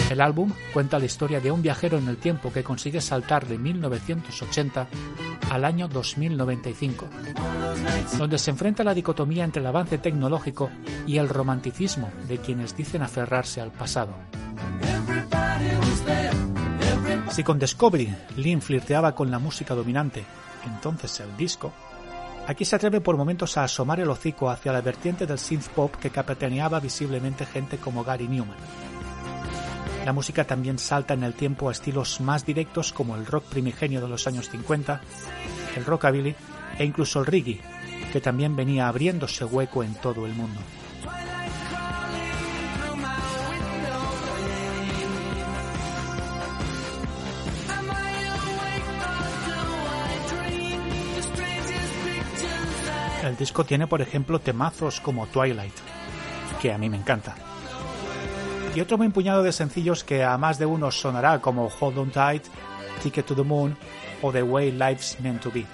El álbum cuenta la historia de un viajero en el tiempo que consigue saltar de 1980 al año 2095, donde se enfrenta la dicotomía entre el avance tecnológico y el romanticismo de quienes dicen aferrarse al pasado. Si con Discovery Lynn flirteaba con la música dominante, entonces el disco, aquí se atreve por momentos a asomar el hocico hacia la vertiente del synth pop que capitaneaba visiblemente gente como Gary Newman. La música también salta en el tiempo a estilos más directos como el rock primigenio de los años 50, el rockabilly e incluso el reggae, que también venía abriéndose hueco en todo el mundo. El disco tiene, por ejemplo, temazos como Twilight, que a mí me encanta y otro buen puñado de sencillos que a más de uno sonará como Hold On Tight, Ticket to the Moon o The Way Life's Meant to Be.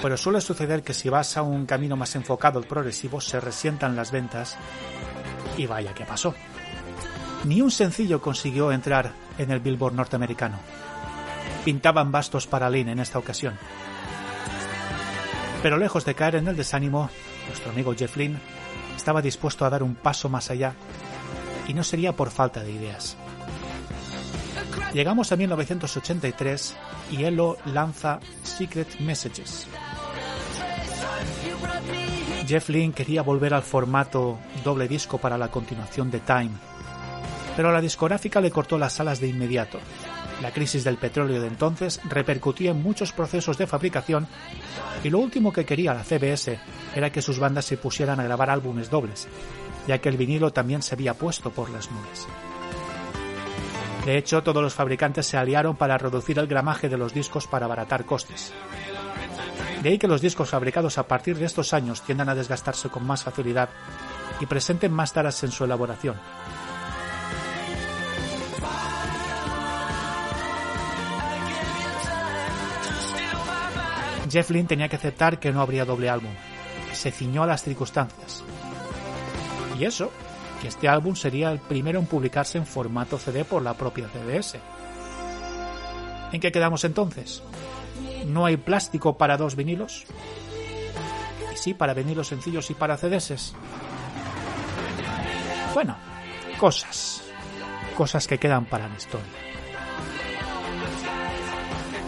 Pero suele suceder que si vas a un camino más enfocado al progresivo se resientan las ventas y vaya que pasó. Ni un sencillo consiguió entrar en el Billboard norteamericano. Pintaban bastos para Lynn en esta ocasión. Pero lejos de caer en el desánimo, nuestro amigo Jeff Lynne estaba dispuesto a dar un paso más allá y no sería por falta de ideas. Llegamos a 1983 y Elo lanza Secret Messages. Jeff Lynne quería volver al formato doble disco para la continuación de Time, pero la discográfica le cortó las alas de inmediato. La crisis del petróleo de entonces repercutía en muchos procesos de fabricación y lo último que quería la CBS era que sus bandas se pusieran a grabar álbumes dobles, ya que el vinilo también se había puesto por las nubes. De hecho, todos los fabricantes se aliaron para reducir el gramaje de los discos para abaratar costes. De ahí que los discos fabricados a partir de estos años tiendan a desgastarse con más facilidad y presenten más taras en su elaboración. Jeff Lynne tenía que aceptar que no habría doble álbum. Se ciñó a las circunstancias. Y eso, que este álbum sería el primero en publicarse en formato CD por la propia CBS. ¿En qué quedamos entonces? ¿No hay plástico para dos vinilos? Y sí, para vinilos sencillos y para CDs. Bueno, cosas. Cosas que quedan para la historia.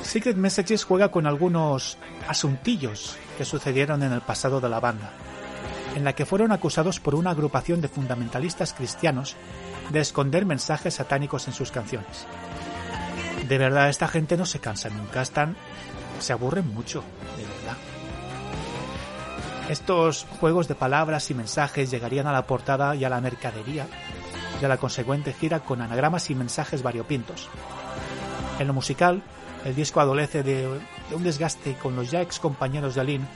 Secret Messages juega con algunos asuntillos que sucedieron en el pasado de la banda, en la que fueron acusados por una agrupación de fundamentalistas cristianos de esconder mensajes satánicos en sus canciones. De verdad, esta gente no se cansa nunca, están... se aburren mucho, de verdad. Estos juegos de palabras y mensajes llegarían a la portada y a la mercadería de la consecuente gira con anagramas y mensajes variopintos. En lo musical, el disco adolece de, un desgaste con los ya ex compañeros de Lynn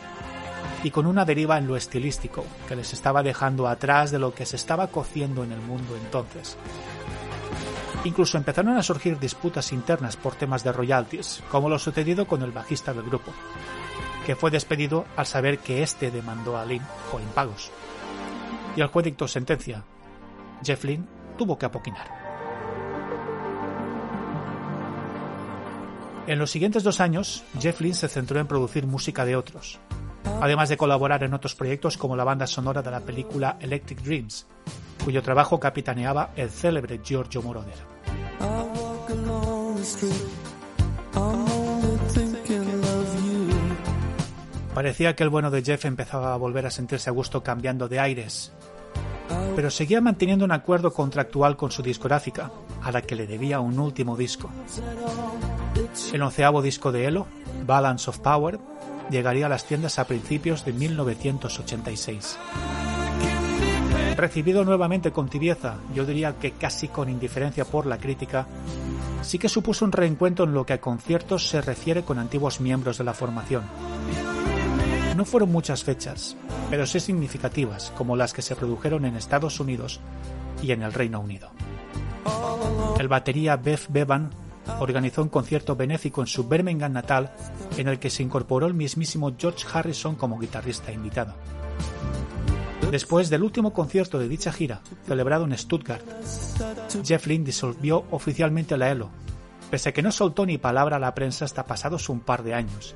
y con una deriva en lo estilístico que les estaba dejando atrás de lo que se estaba cociendo en el mundo entonces. Incluso empezaron a surgir disputas internas por temas de royalties, como lo sucedido con el bajista del grupo, que fue despedido al saber que éste demandó a Lynn por impagos. y el juez dictó sentencia. Jeff Lynne tuvo que apoquinar. En los siguientes dos años, Jeff Lynne se centró en producir música de otros, además de colaborar en otros proyectos como la banda sonora de la película Electric Dreams, cuyo trabajo capitaneaba el célebre Giorgio Moroder. Parecía que el bueno de Jeff empezaba a volver a sentirse a gusto cambiando de aires, pero seguía manteniendo un acuerdo contractual con su discográfica, a la que le debía un último disco. El onceavo disco de Elo, Balance of Power, llegaría a las tiendas a principios de 1986. Recibido nuevamente con tibieza, yo diría que casi con indiferencia por la crítica, sí que supuso un reencuentro en lo que a conciertos se refiere con antiguos miembros de la formación. No fueron muchas fechas, pero sí significativas, como las que se produjeron en Estados Unidos y en el Reino Unido. El batería Beth Bevan organizó un concierto benéfico en su Birmingham natal en el que se incorporó el mismísimo George Harrison como guitarrista invitado. Después del último concierto de dicha gira, celebrado en Stuttgart, Jeff Lynne disolvió oficialmente la ELO, pese a que no soltó ni palabra a la prensa hasta pasados un par de años,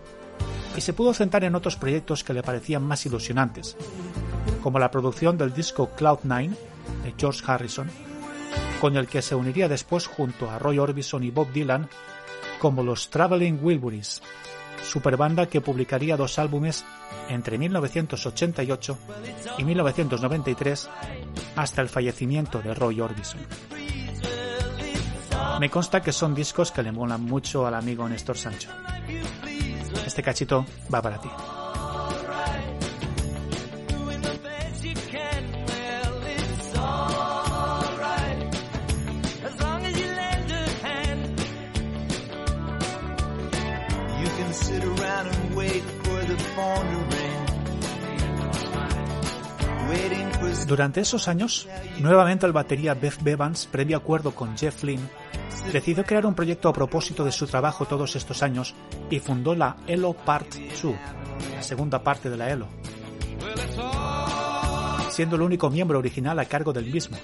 y se pudo centrar en otros proyectos que le parecían más ilusionantes, como la producción del disco Cloud9 de George Harrison, con el que se uniría después junto a Roy Orbison y Bob Dylan como los Traveling Wilburys, superbanda que publicaría dos álbumes entre 1988 y 1993 hasta el fallecimiento de Roy Orbison. Me consta que son discos que le molan mucho al amigo Néstor Sancho. Este cachito va para ti. Durante esos años, nuevamente el batería Beth Bevans, previo acuerdo con Jeff Lynne, decidió crear un proyecto a propósito de su trabajo todos estos años y fundó la ELO Part 2, la segunda parte de la ELO, siendo el único miembro original a cargo del mismo,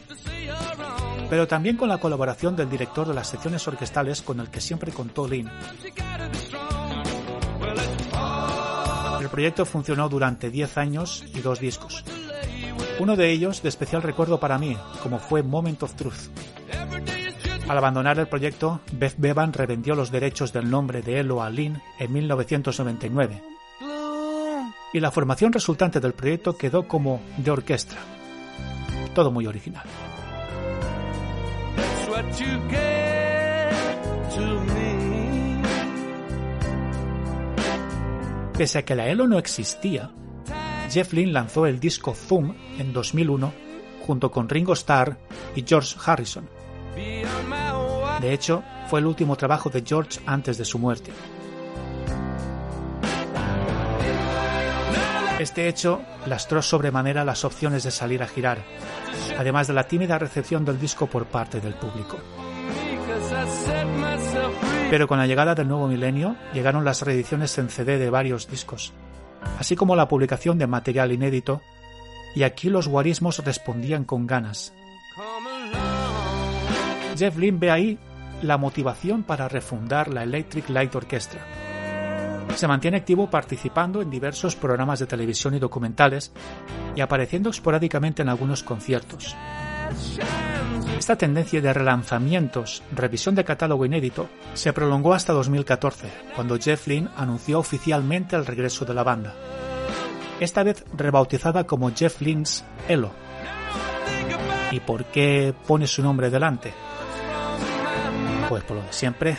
pero también con la colaboración del director de las secciones orquestales con el que siempre contó Lynn. El proyecto funcionó durante 10 años y dos discos. Uno de ellos de especial recuerdo para mí, como fue Moment of Truth. Al abandonar el proyecto, Beth Bevan revendió los derechos del nombre de Elo a Lynn en 1999. Y la formación resultante del proyecto quedó como de orquesta. Todo muy original. Pese a que la ELO no existía, Jeff Lynne lanzó el disco Zoom en 2001 junto con Ringo Starr y George Harrison. De hecho, fue el último trabajo de George antes de su muerte. Este hecho lastró sobremanera las opciones de salir a girar, además de la tímida recepción del disco por parte del público. Pero con la llegada del nuevo milenio llegaron las reediciones en CD de varios discos, así como la publicación de material inédito, y aquí los guarismos respondían con ganas. Jeff Lynne ve ahí la motivación para refundar la Electric Light Orchestra. Se mantiene activo participando en diversos programas de televisión y documentales y apareciendo esporádicamente en algunos conciertos. Esta tendencia de relanzamientos, revisión de catálogo inédito, se prolongó hasta 2014, cuando Jeff Lynne anunció oficialmente el regreso de la banda. Esta vez rebautizada como Jeff Lynne's Elo. ¿Y por qué pone su nombre delante? Pues por lo de siempre.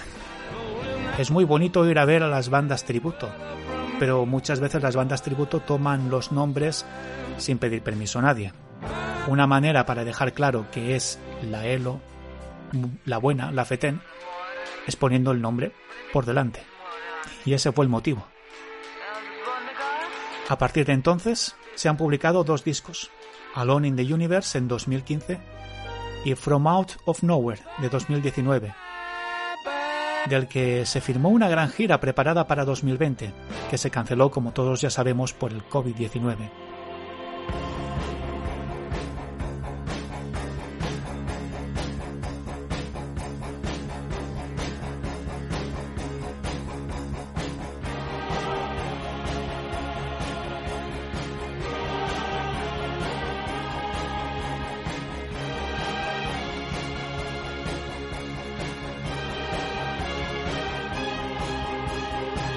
Es muy bonito ir a ver a las bandas tributo, pero muchas veces las bandas tributo toman los nombres sin pedir permiso a nadie. Una manera para dejar claro que es la ELO, la buena, la FETEN, es poniendo el nombre por delante. Y ese fue el motivo. A partir de entonces se han publicado dos discos, Alone in the Universe en 2015 y From Out of Nowhere de 2019, del que se firmó una gran gira preparada para 2020, que se canceló como todos ya sabemos por el COVID-19.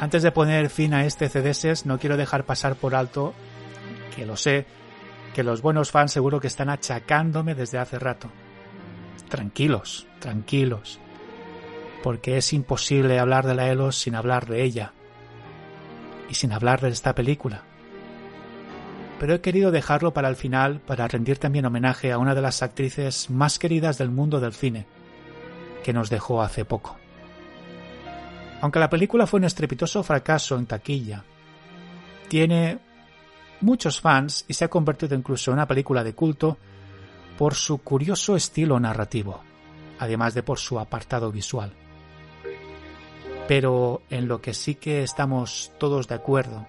Antes de poner fin a este CDS, no quiero dejar pasar por alto, que lo sé, que los buenos fans seguro que están achacándome desde hace rato. Tranquilos, tranquilos, porque es imposible hablar de la Elos sin hablar de ella y sin hablar de esta película. Pero he querido dejarlo para el final para rendir también homenaje a una de las actrices más queridas del mundo del cine, que nos dejó hace poco. Aunque la película fue un estrepitoso fracaso en taquilla, tiene muchos fans y se ha convertido incluso en una película de culto por su curioso estilo narrativo, además de por su apartado visual. Pero en lo que sí que estamos todos de acuerdo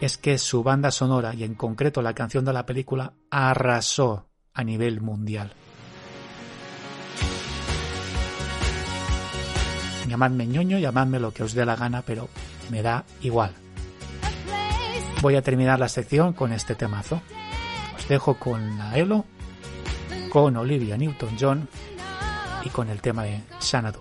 es que su banda sonora y en concreto la canción de la película arrasó a nivel mundial. Llamadme ñoño, llamadme lo que os dé la gana, pero me da igual. Voy a terminar la sección con este temazo. Os dejo con la Elo, con Olivia Newton-John y con el tema de Xanadu.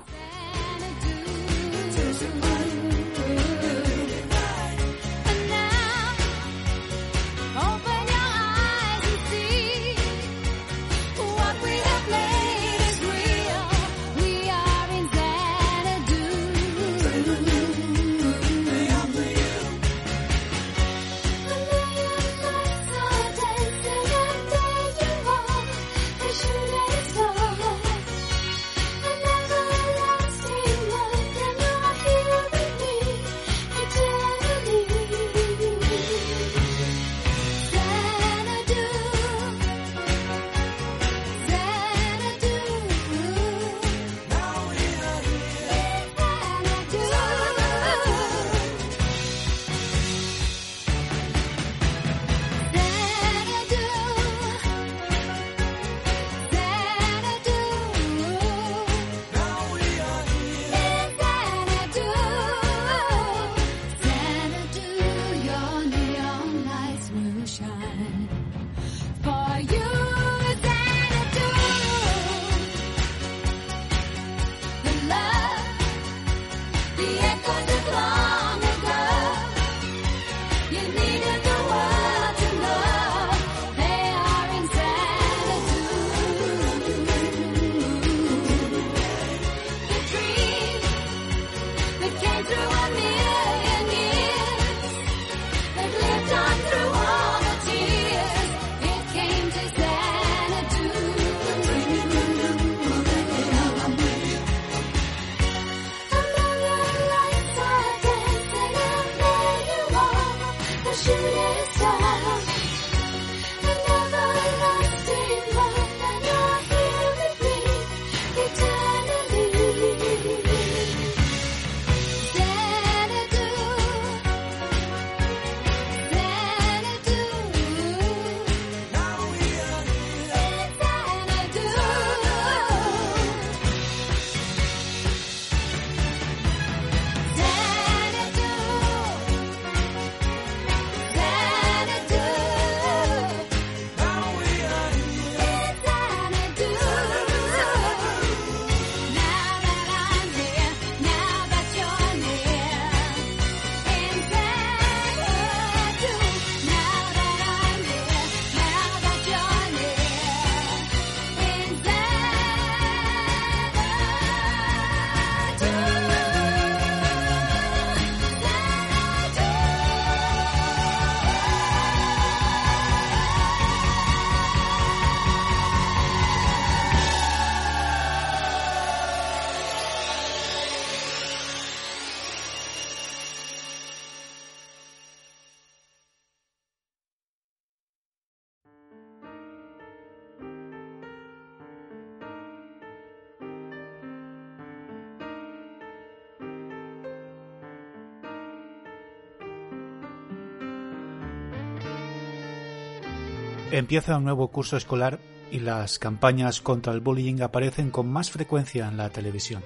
Empieza un nuevo curso escolar y las campañas contra el bullying aparecen con más frecuencia en la televisión.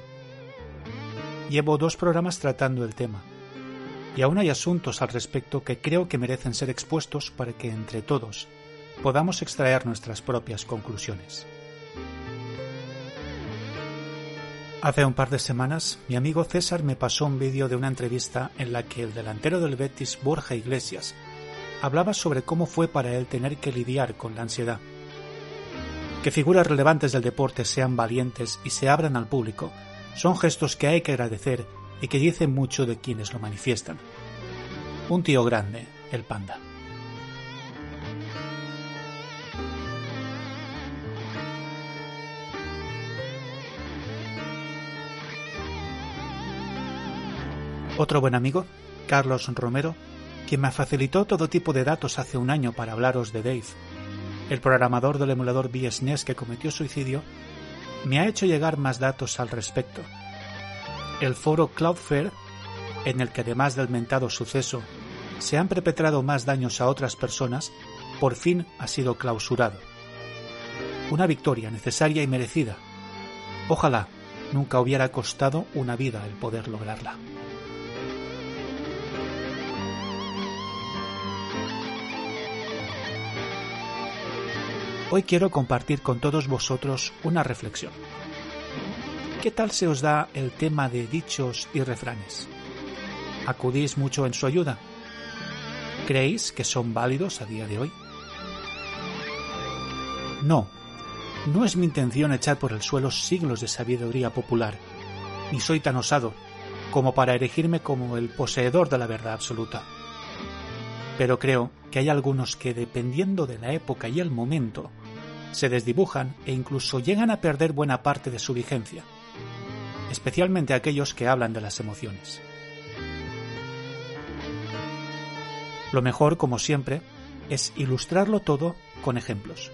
Llevo dos programas tratando el tema, y aún hay asuntos al respecto que creo que merecen ser expuestos para que entre todos podamos extraer nuestras propias conclusiones. Hace un par de semanas, mi amigo César me pasó un vídeo de una entrevista en la que el delantero del Betis, Borja Iglesias, hablaba sobre cómo fue para él tener que lidiar con la ansiedad. Que figuras relevantes del deporte sean valientes y se abran al público son gestos que hay que agradecer y que dicen mucho de quienes lo manifiestan. Un tío grande, el panda. Otro buen amigo, Carlos Romero, quien me facilitó todo tipo de datos hace un año para hablaros de Dave, el programador del emulador BSNES que cometió suicidio, me ha hecho llegar más datos al respecto. El foro Cloudflare, en el que además del mentado suceso se han perpetrado más daños a otras personas, por fin ha sido clausurado. Una victoria necesaria y merecida. Ojalá nunca hubiera costado una vida el poder lograrla. Hoy quiero compartir con todos vosotros una reflexión. ¿Qué tal se os da el tema de dichos y refranes? ¿Acudís mucho en su ayuda? ¿Creéis que son válidos a día de hoy? No, no es mi intención echar por el suelo siglos de sabiduría popular, ni soy tan osado como para erigirme como el poseedor de la verdad absoluta. Pero creo que hay algunos que, dependiendo de la época y el momento, se desdibujan e incluso llegan a perder buena parte de su vigencia, especialmente aquellos que hablan de las emociones. Lo mejor, como siempre, es ilustrarlo todo con ejemplos.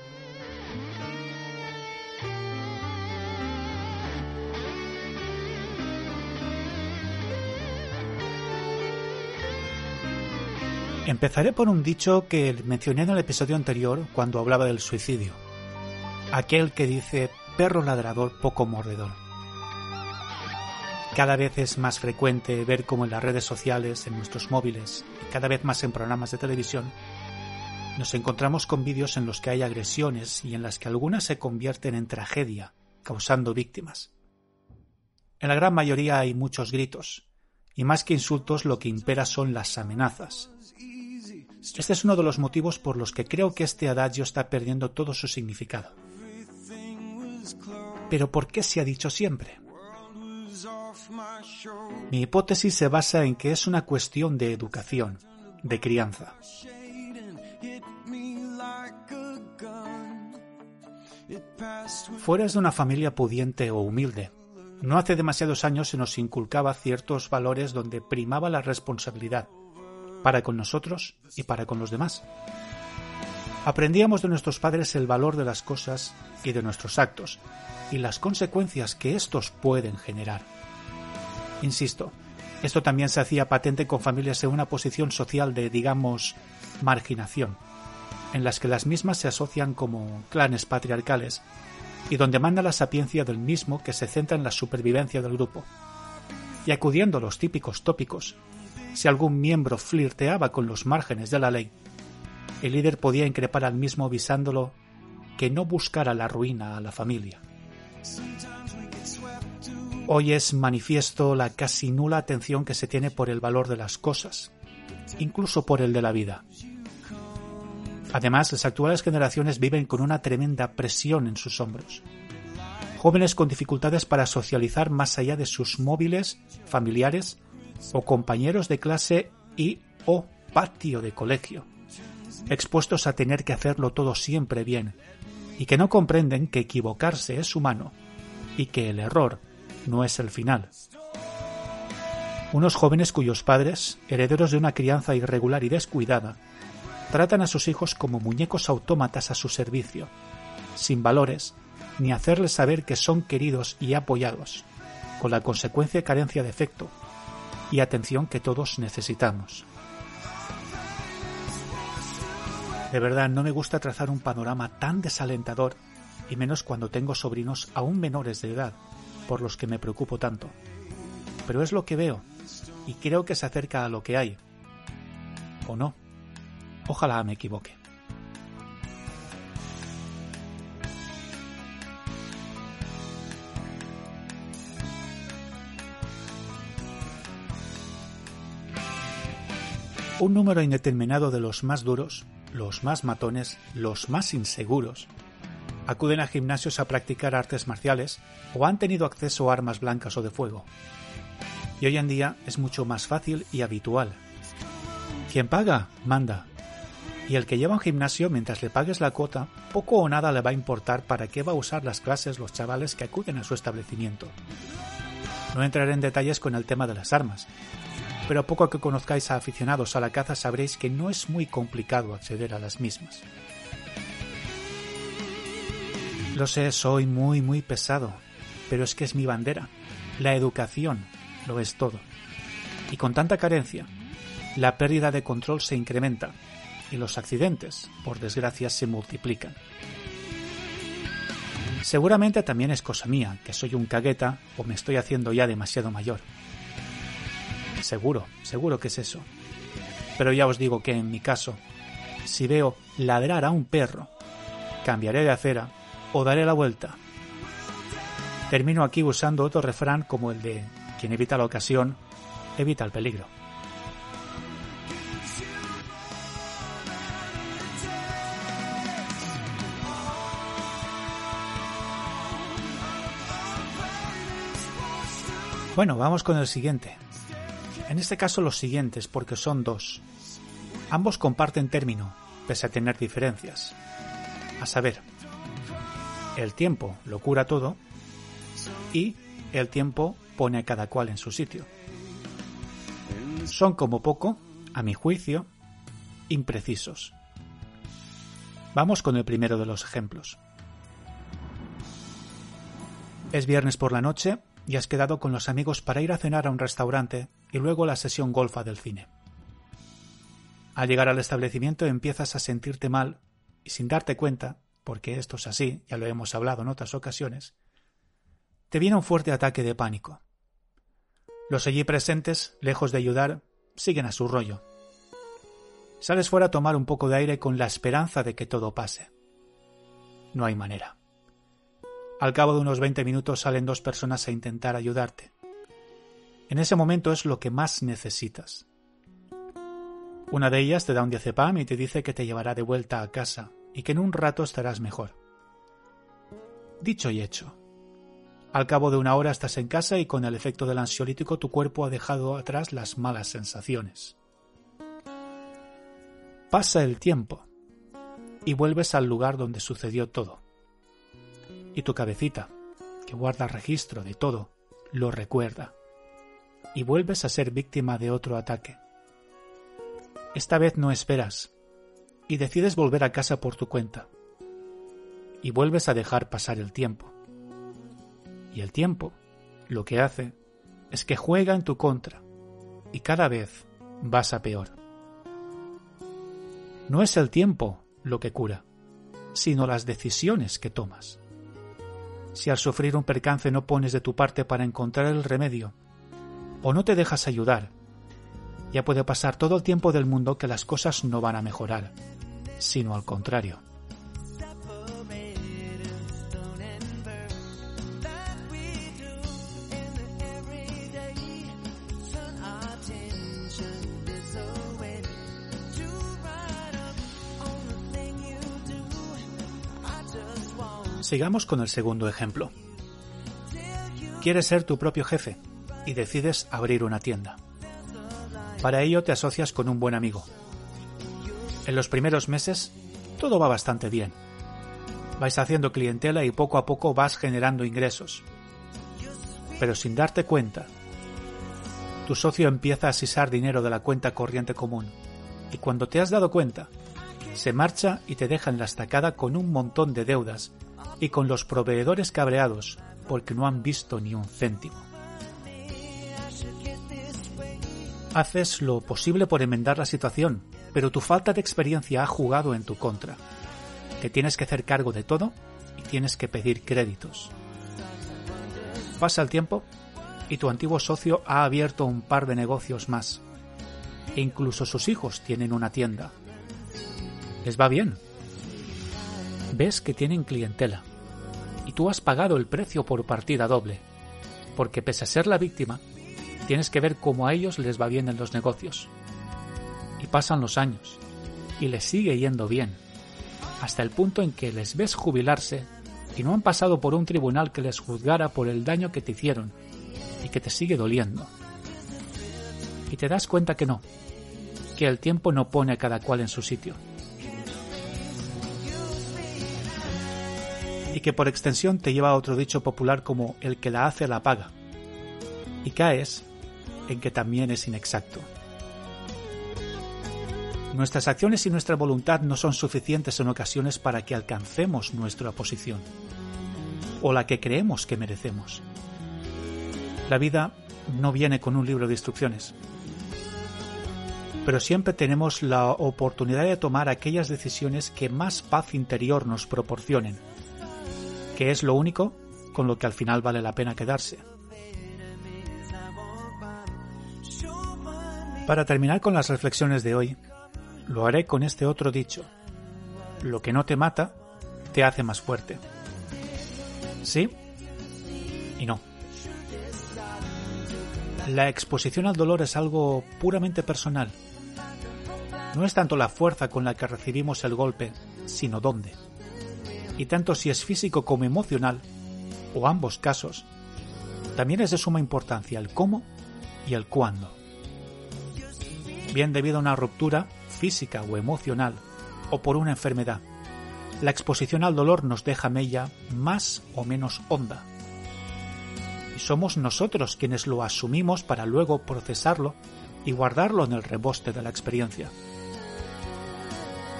Empezaré por un dicho que mencioné en el episodio anterior cuando hablaba del suicidio aquel que dice perro ladrador poco mordedor. Cada vez es más frecuente ver cómo en las redes sociales, en nuestros móviles y cada vez más en programas de televisión, nos encontramos con vídeos en los que hay agresiones y en las que algunas se convierten en tragedia, causando víctimas. En la gran mayoría hay muchos gritos, y más que insultos lo que impera son las amenazas. Este es uno de los motivos por los que creo que este adagio está perdiendo todo su significado. Pero ¿por qué se ha dicho siempre? Mi hipótesis se basa en que es una cuestión de educación, de crianza. Fuera de una familia pudiente o humilde, no hace demasiados años se nos inculcaba ciertos valores donde primaba la responsabilidad, para con nosotros y para con los demás. Aprendíamos de nuestros padres el valor de las cosas y de nuestros actos, y las consecuencias que estos pueden generar. Insisto, esto también se hacía patente con familias en una posición social de, digamos, marginación, en las que las mismas se asocian como clanes patriarcales y donde manda la sapiencia del mismo que se centra en la supervivencia del grupo. Y acudiendo a los típicos tópicos, si algún miembro flirteaba con los márgenes de la ley, el líder podía increpar al mismo avisándolo que no buscara la ruina a la familia. Hoy es manifiesto la casi nula atención que se tiene por el valor de las cosas, incluso por el de la vida. Además, las actuales generaciones viven con una tremenda presión en sus hombros. Jóvenes con dificultades para socializar más allá de sus móviles, familiares o compañeros de clase y o patio de colegio, expuestos a tener que hacerlo todo siempre bien, y que no comprenden que equivocarse es humano y que el error no es el final. Unos jóvenes cuyos padres, herederos de una crianza irregular y descuidada, tratan a sus hijos como muñecos autómatas a su servicio, sin valores, ni hacerles saber que son queridos y apoyados, con la consecuencia carencia de efecto y atención que todos necesitamos. De verdad, no me gusta trazar un panorama tan desalentador, y menos cuando tengo sobrinos aún menores de edad, por los que me preocupo tanto. Pero es lo que veo, y creo que se acerca a lo que hay. ¿O no? Ojalá me equivoque. Un número indeterminado de los más duros los más matones, los más inseguros, acuden a gimnasios a practicar artes marciales o han tenido acceso a armas blancas o de fuego. Y hoy en día es mucho más fácil y habitual. Quien paga, manda. Y el que lleva un gimnasio, mientras le pagues la cuota, poco o nada le va a importar para qué va a usar las clases los chavales que acuden a su establecimiento. No entraré en detalles con el tema de las armas, pero poco que conozcáis a aficionados a la caza sabréis que no es muy complicado acceder a las mismas. Lo sé, soy muy, muy pesado, pero es que es mi bandera. La educación lo es todo. Y con tanta carencia, la pérdida de control se incrementa y los accidentes, por desgracia, se multiplican. Seguramente también es cosa mía, que soy un cagueta o me estoy haciendo ya demasiado mayor. Seguro, seguro que es eso. Pero ya os digo que en mi caso, si veo ladrar a un perro, cambiaré de acera o daré la vuelta. Termino aquí usando otro refrán como el de quien evita la ocasión, evita el peligro. Bueno, vamos con el siguiente. En este caso los siguientes, porque son dos. Ambos comparten término, pese a tener diferencias. A saber, el tiempo lo cura todo y el tiempo pone a cada cual en su sitio. Son como poco, a mi juicio, imprecisos. Vamos con el primero de los ejemplos. Es viernes por la noche y has quedado con los amigos para ir a cenar a un restaurante y luego la sesión golfa del cine. Al llegar al establecimiento empiezas a sentirte mal y sin darte cuenta, porque esto es así, ya lo hemos hablado en otras ocasiones, te viene un fuerte ataque de pánico. Los allí presentes, lejos de ayudar, siguen a su rollo. Sales fuera a tomar un poco de aire con la esperanza de que todo pase. No hay manera. Al cabo de unos 20 minutos salen dos personas a intentar ayudarte. En ese momento es lo que más necesitas. Una de ellas te da un diazepam y te dice que te llevará de vuelta a casa y que en un rato estarás mejor. Dicho y hecho. Al cabo de una hora estás en casa y con el efecto del ansiolítico tu cuerpo ha dejado atrás las malas sensaciones. Pasa el tiempo y vuelves al lugar donde sucedió todo y tu cabecita, que guarda registro de todo, lo recuerda. Y vuelves a ser víctima de otro ataque. Esta vez no esperas y decides volver a casa por tu cuenta. Y vuelves a dejar pasar el tiempo. Y el tiempo lo que hace es que juega en tu contra y cada vez vas a peor. No es el tiempo lo que cura, sino las decisiones que tomas si al sufrir un percance no pones de tu parte para encontrar el remedio, o no te dejas ayudar, ya puede pasar todo el tiempo del mundo que las cosas no van a mejorar, sino al contrario. Sigamos con el segundo ejemplo. Quieres ser tu propio jefe y decides abrir una tienda. Para ello te asocias con un buen amigo. En los primeros meses todo va bastante bien. Vais haciendo clientela y poco a poco vas generando ingresos. Pero sin darte cuenta, tu socio empieza a sisar dinero de la cuenta corriente común y cuando te has dado cuenta, se marcha y te deja en la estacada con un montón de deudas y con los proveedores cabreados porque no han visto ni un céntimo. Haces lo posible por enmendar la situación, pero tu falta de experiencia ha jugado en tu contra. Te tienes que hacer cargo de todo y tienes que pedir créditos. Pasa el tiempo y tu antiguo socio ha abierto un par de negocios más. E incluso sus hijos tienen una tienda. Les va bien. Ves que tienen clientela y tú has pagado el precio por partida doble, porque pese a ser la víctima, tienes que ver cómo a ellos les va bien en los negocios. Y pasan los años, y les sigue yendo bien, hasta el punto en que les ves jubilarse y no han pasado por un tribunal que les juzgara por el daño que te hicieron y que te sigue doliendo. Y te das cuenta que no, que el tiempo no pone a cada cual en su sitio. Y que por extensión te lleva a otro dicho popular como el que la hace la paga. Y caes en que también es inexacto. Nuestras acciones y nuestra voluntad no son suficientes en ocasiones para que alcancemos nuestra posición, o la que creemos que merecemos. La vida no viene con un libro de instrucciones, pero siempre tenemos la oportunidad de tomar aquellas decisiones que más paz interior nos proporcionen, que es lo único con lo que al final vale la pena quedarse. Para terminar con las reflexiones de hoy, lo haré con este otro dicho. Lo que no te mata, te hace más fuerte. ¿Sí? Y no. La exposición al dolor es algo puramente personal. No es tanto la fuerza con la que recibimos el golpe, sino dónde. Y tanto si es físico como emocional, o ambos casos, también es de suma importancia el cómo y el cuándo. Bien debido a una ruptura, física o emocional, o por una enfermedad. La exposición al dolor nos deja mella más o menos honda. Y somos nosotros quienes lo asumimos para luego procesarlo y guardarlo en el reboste de la experiencia.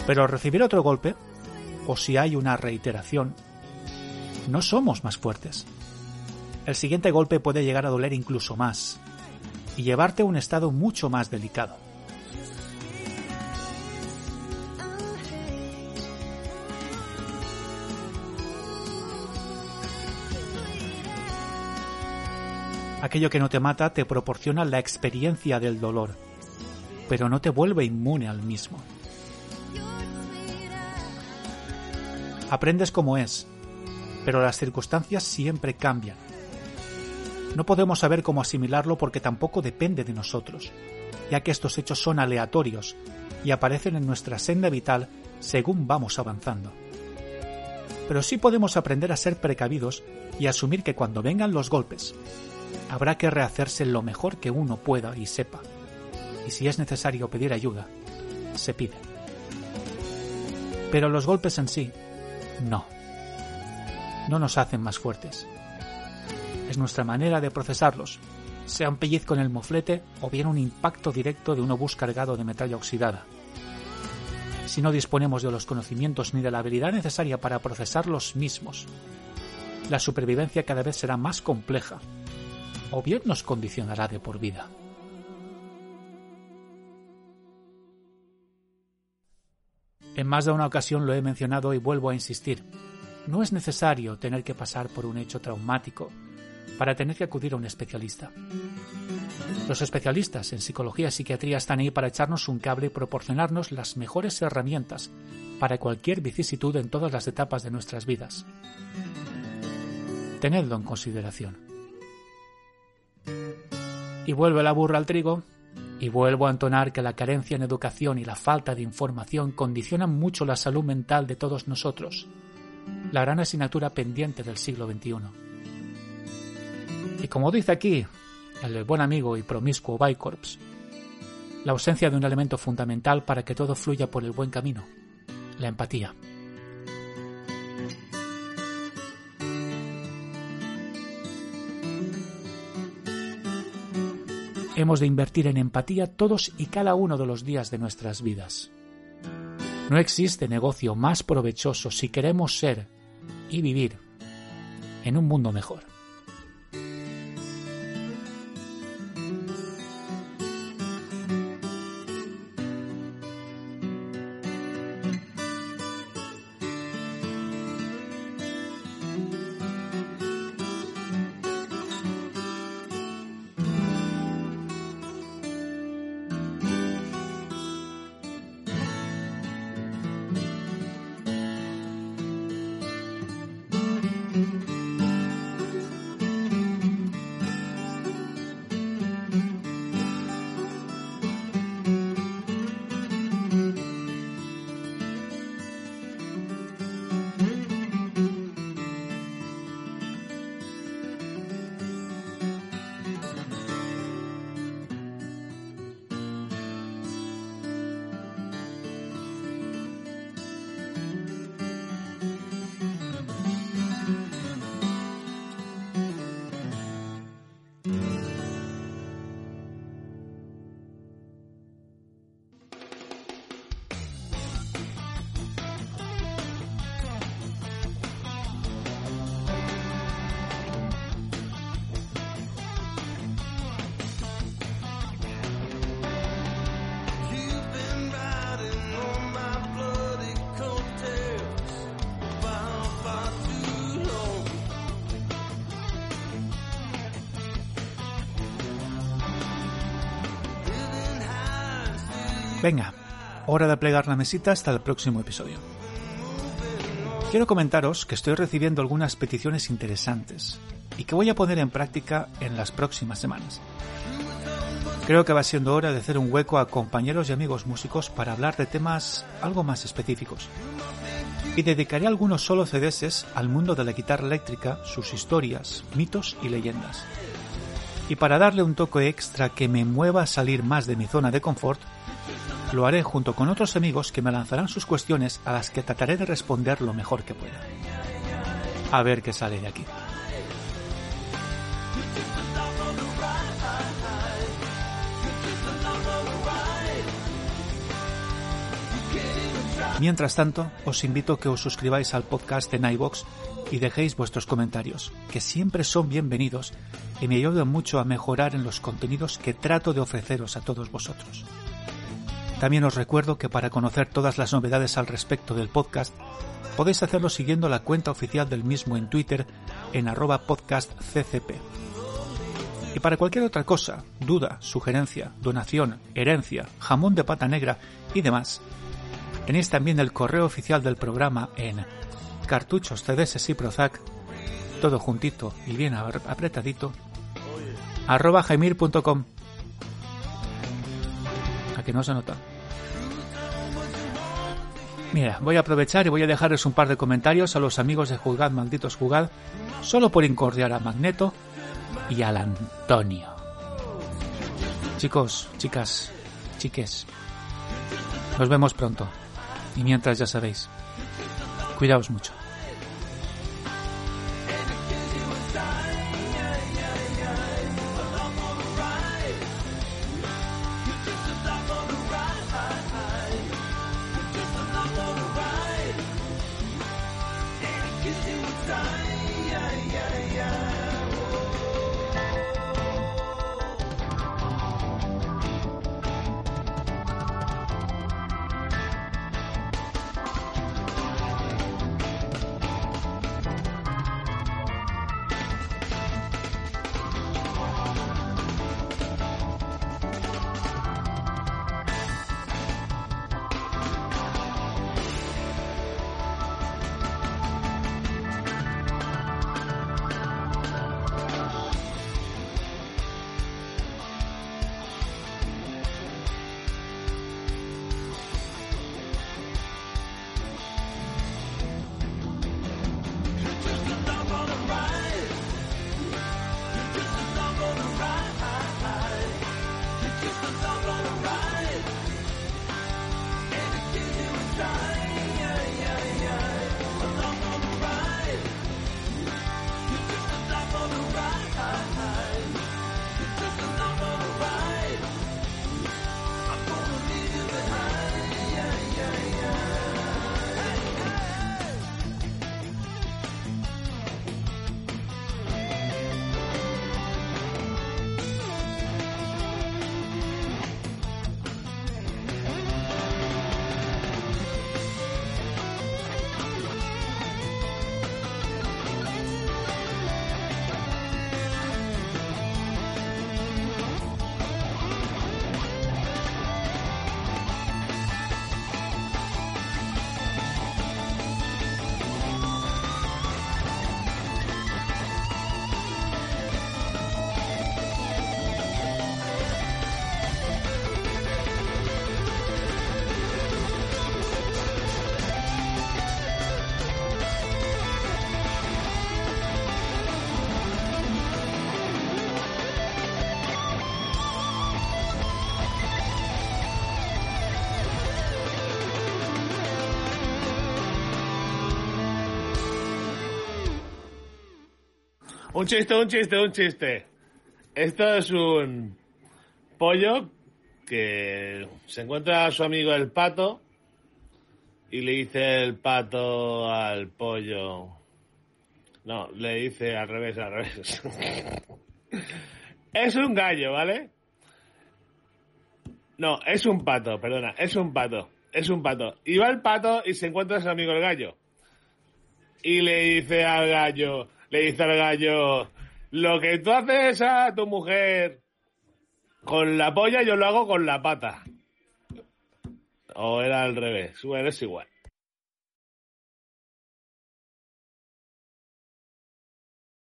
Pero recibir otro golpe, o si hay una reiteración, no somos más fuertes. El siguiente golpe puede llegar a doler incluso más y llevarte a un estado mucho más delicado. Aquello que no te mata te proporciona la experiencia del dolor, pero no te vuelve inmune al mismo. Aprendes como es, pero las circunstancias siempre cambian. No podemos saber cómo asimilarlo porque tampoco depende de nosotros, ya que estos hechos son aleatorios y aparecen en nuestra senda vital según vamos avanzando. Pero sí podemos aprender a ser precavidos y asumir que cuando vengan los golpes, habrá que rehacerse lo mejor que uno pueda y sepa. Y si es necesario pedir ayuda, se pide. Pero los golpes en sí, no. No nos hacen más fuertes. Es nuestra manera de procesarlos, sea un pellizco en el moflete o bien un impacto directo de un obús cargado de metralla oxidada. Si no disponemos de los conocimientos ni de la habilidad necesaria para procesar los mismos, la supervivencia cada vez será más compleja o bien nos condicionará de por vida. En más de una ocasión lo he mencionado y vuelvo a insistir. No es necesario tener que pasar por un hecho traumático para tener que acudir a un especialista. Los especialistas en psicología y psiquiatría están ahí para echarnos un cable y proporcionarnos las mejores herramientas para cualquier vicisitud en todas las etapas de nuestras vidas. Tenedlo en consideración. Y vuelve la burra al trigo, y vuelvo a entonar que la carencia en educación y la falta de información condicionan mucho la salud mental de todos nosotros, la gran asignatura pendiente del siglo XXI. Y como dice aquí el buen amigo y promiscuo Bicorps, la ausencia de un elemento fundamental para que todo fluya por el buen camino, la empatía. Hemos de invertir en empatía todos y cada uno de los días de nuestras vidas. No existe negocio más provechoso si queremos ser y vivir en un mundo mejor. Hora de plegar la mesita hasta el próximo episodio. Quiero comentaros que estoy recibiendo algunas peticiones interesantes y que voy a poner en práctica en las próximas semanas. Creo que va siendo hora de hacer un hueco a compañeros y amigos músicos para hablar de temas algo más específicos. Y dedicaré algunos solo CDs al mundo de la guitarra eléctrica, sus historias, mitos y leyendas. Y para darle un toque extra que me mueva a salir más de mi zona de confort, lo haré junto con otros amigos que me lanzarán sus cuestiones a las que trataré de responder lo mejor que pueda. A ver qué sale de aquí. Mientras tanto, os invito a que os suscribáis al podcast en iVoox y dejéis vuestros comentarios, que siempre son bienvenidos y me ayudan mucho a mejorar en los contenidos que trato de ofreceros a todos vosotros. También os recuerdo que para conocer todas las novedades al respecto del podcast, podéis hacerlo siguiendo la cuenta oficial del mismo en Twitter en arroba podcastccp. Y para cualquier otra cosa, duda, sugerencia, donación, herencia, jamón de pata negra y demás, tenéis también el correo oficial del programa en cartuchos CDS y Prozac, todo juntito y bien apretadito, arroba. A que no se nota. Mira, voy a aprovechar y voy a dejarles un par de comentarios a los amigos de Juzgad, malditos Jugad, solo por incordiar a Magneto y al Antonio. Chicos, chicas, chiques, nos vemos pronto. Y mientras ya sabéis, cuidaos mucho. Un chiste, un chiste, un chiste. Esto es un pollo que se encuentra a su amigo el pato y le dice el pato al pollo. No, le dice al revés, al revés. es un gallo, ¿vale? No, es un pato, perdona, es un pato, es un pato. Y va el pato y se encuentra a su amigo el gallo. Y le dice al gallo, le dice al gallo, lo que tú haces a tu mujer con la polla, yo lo hago con la pata. o era al revés. Bueno, es igual.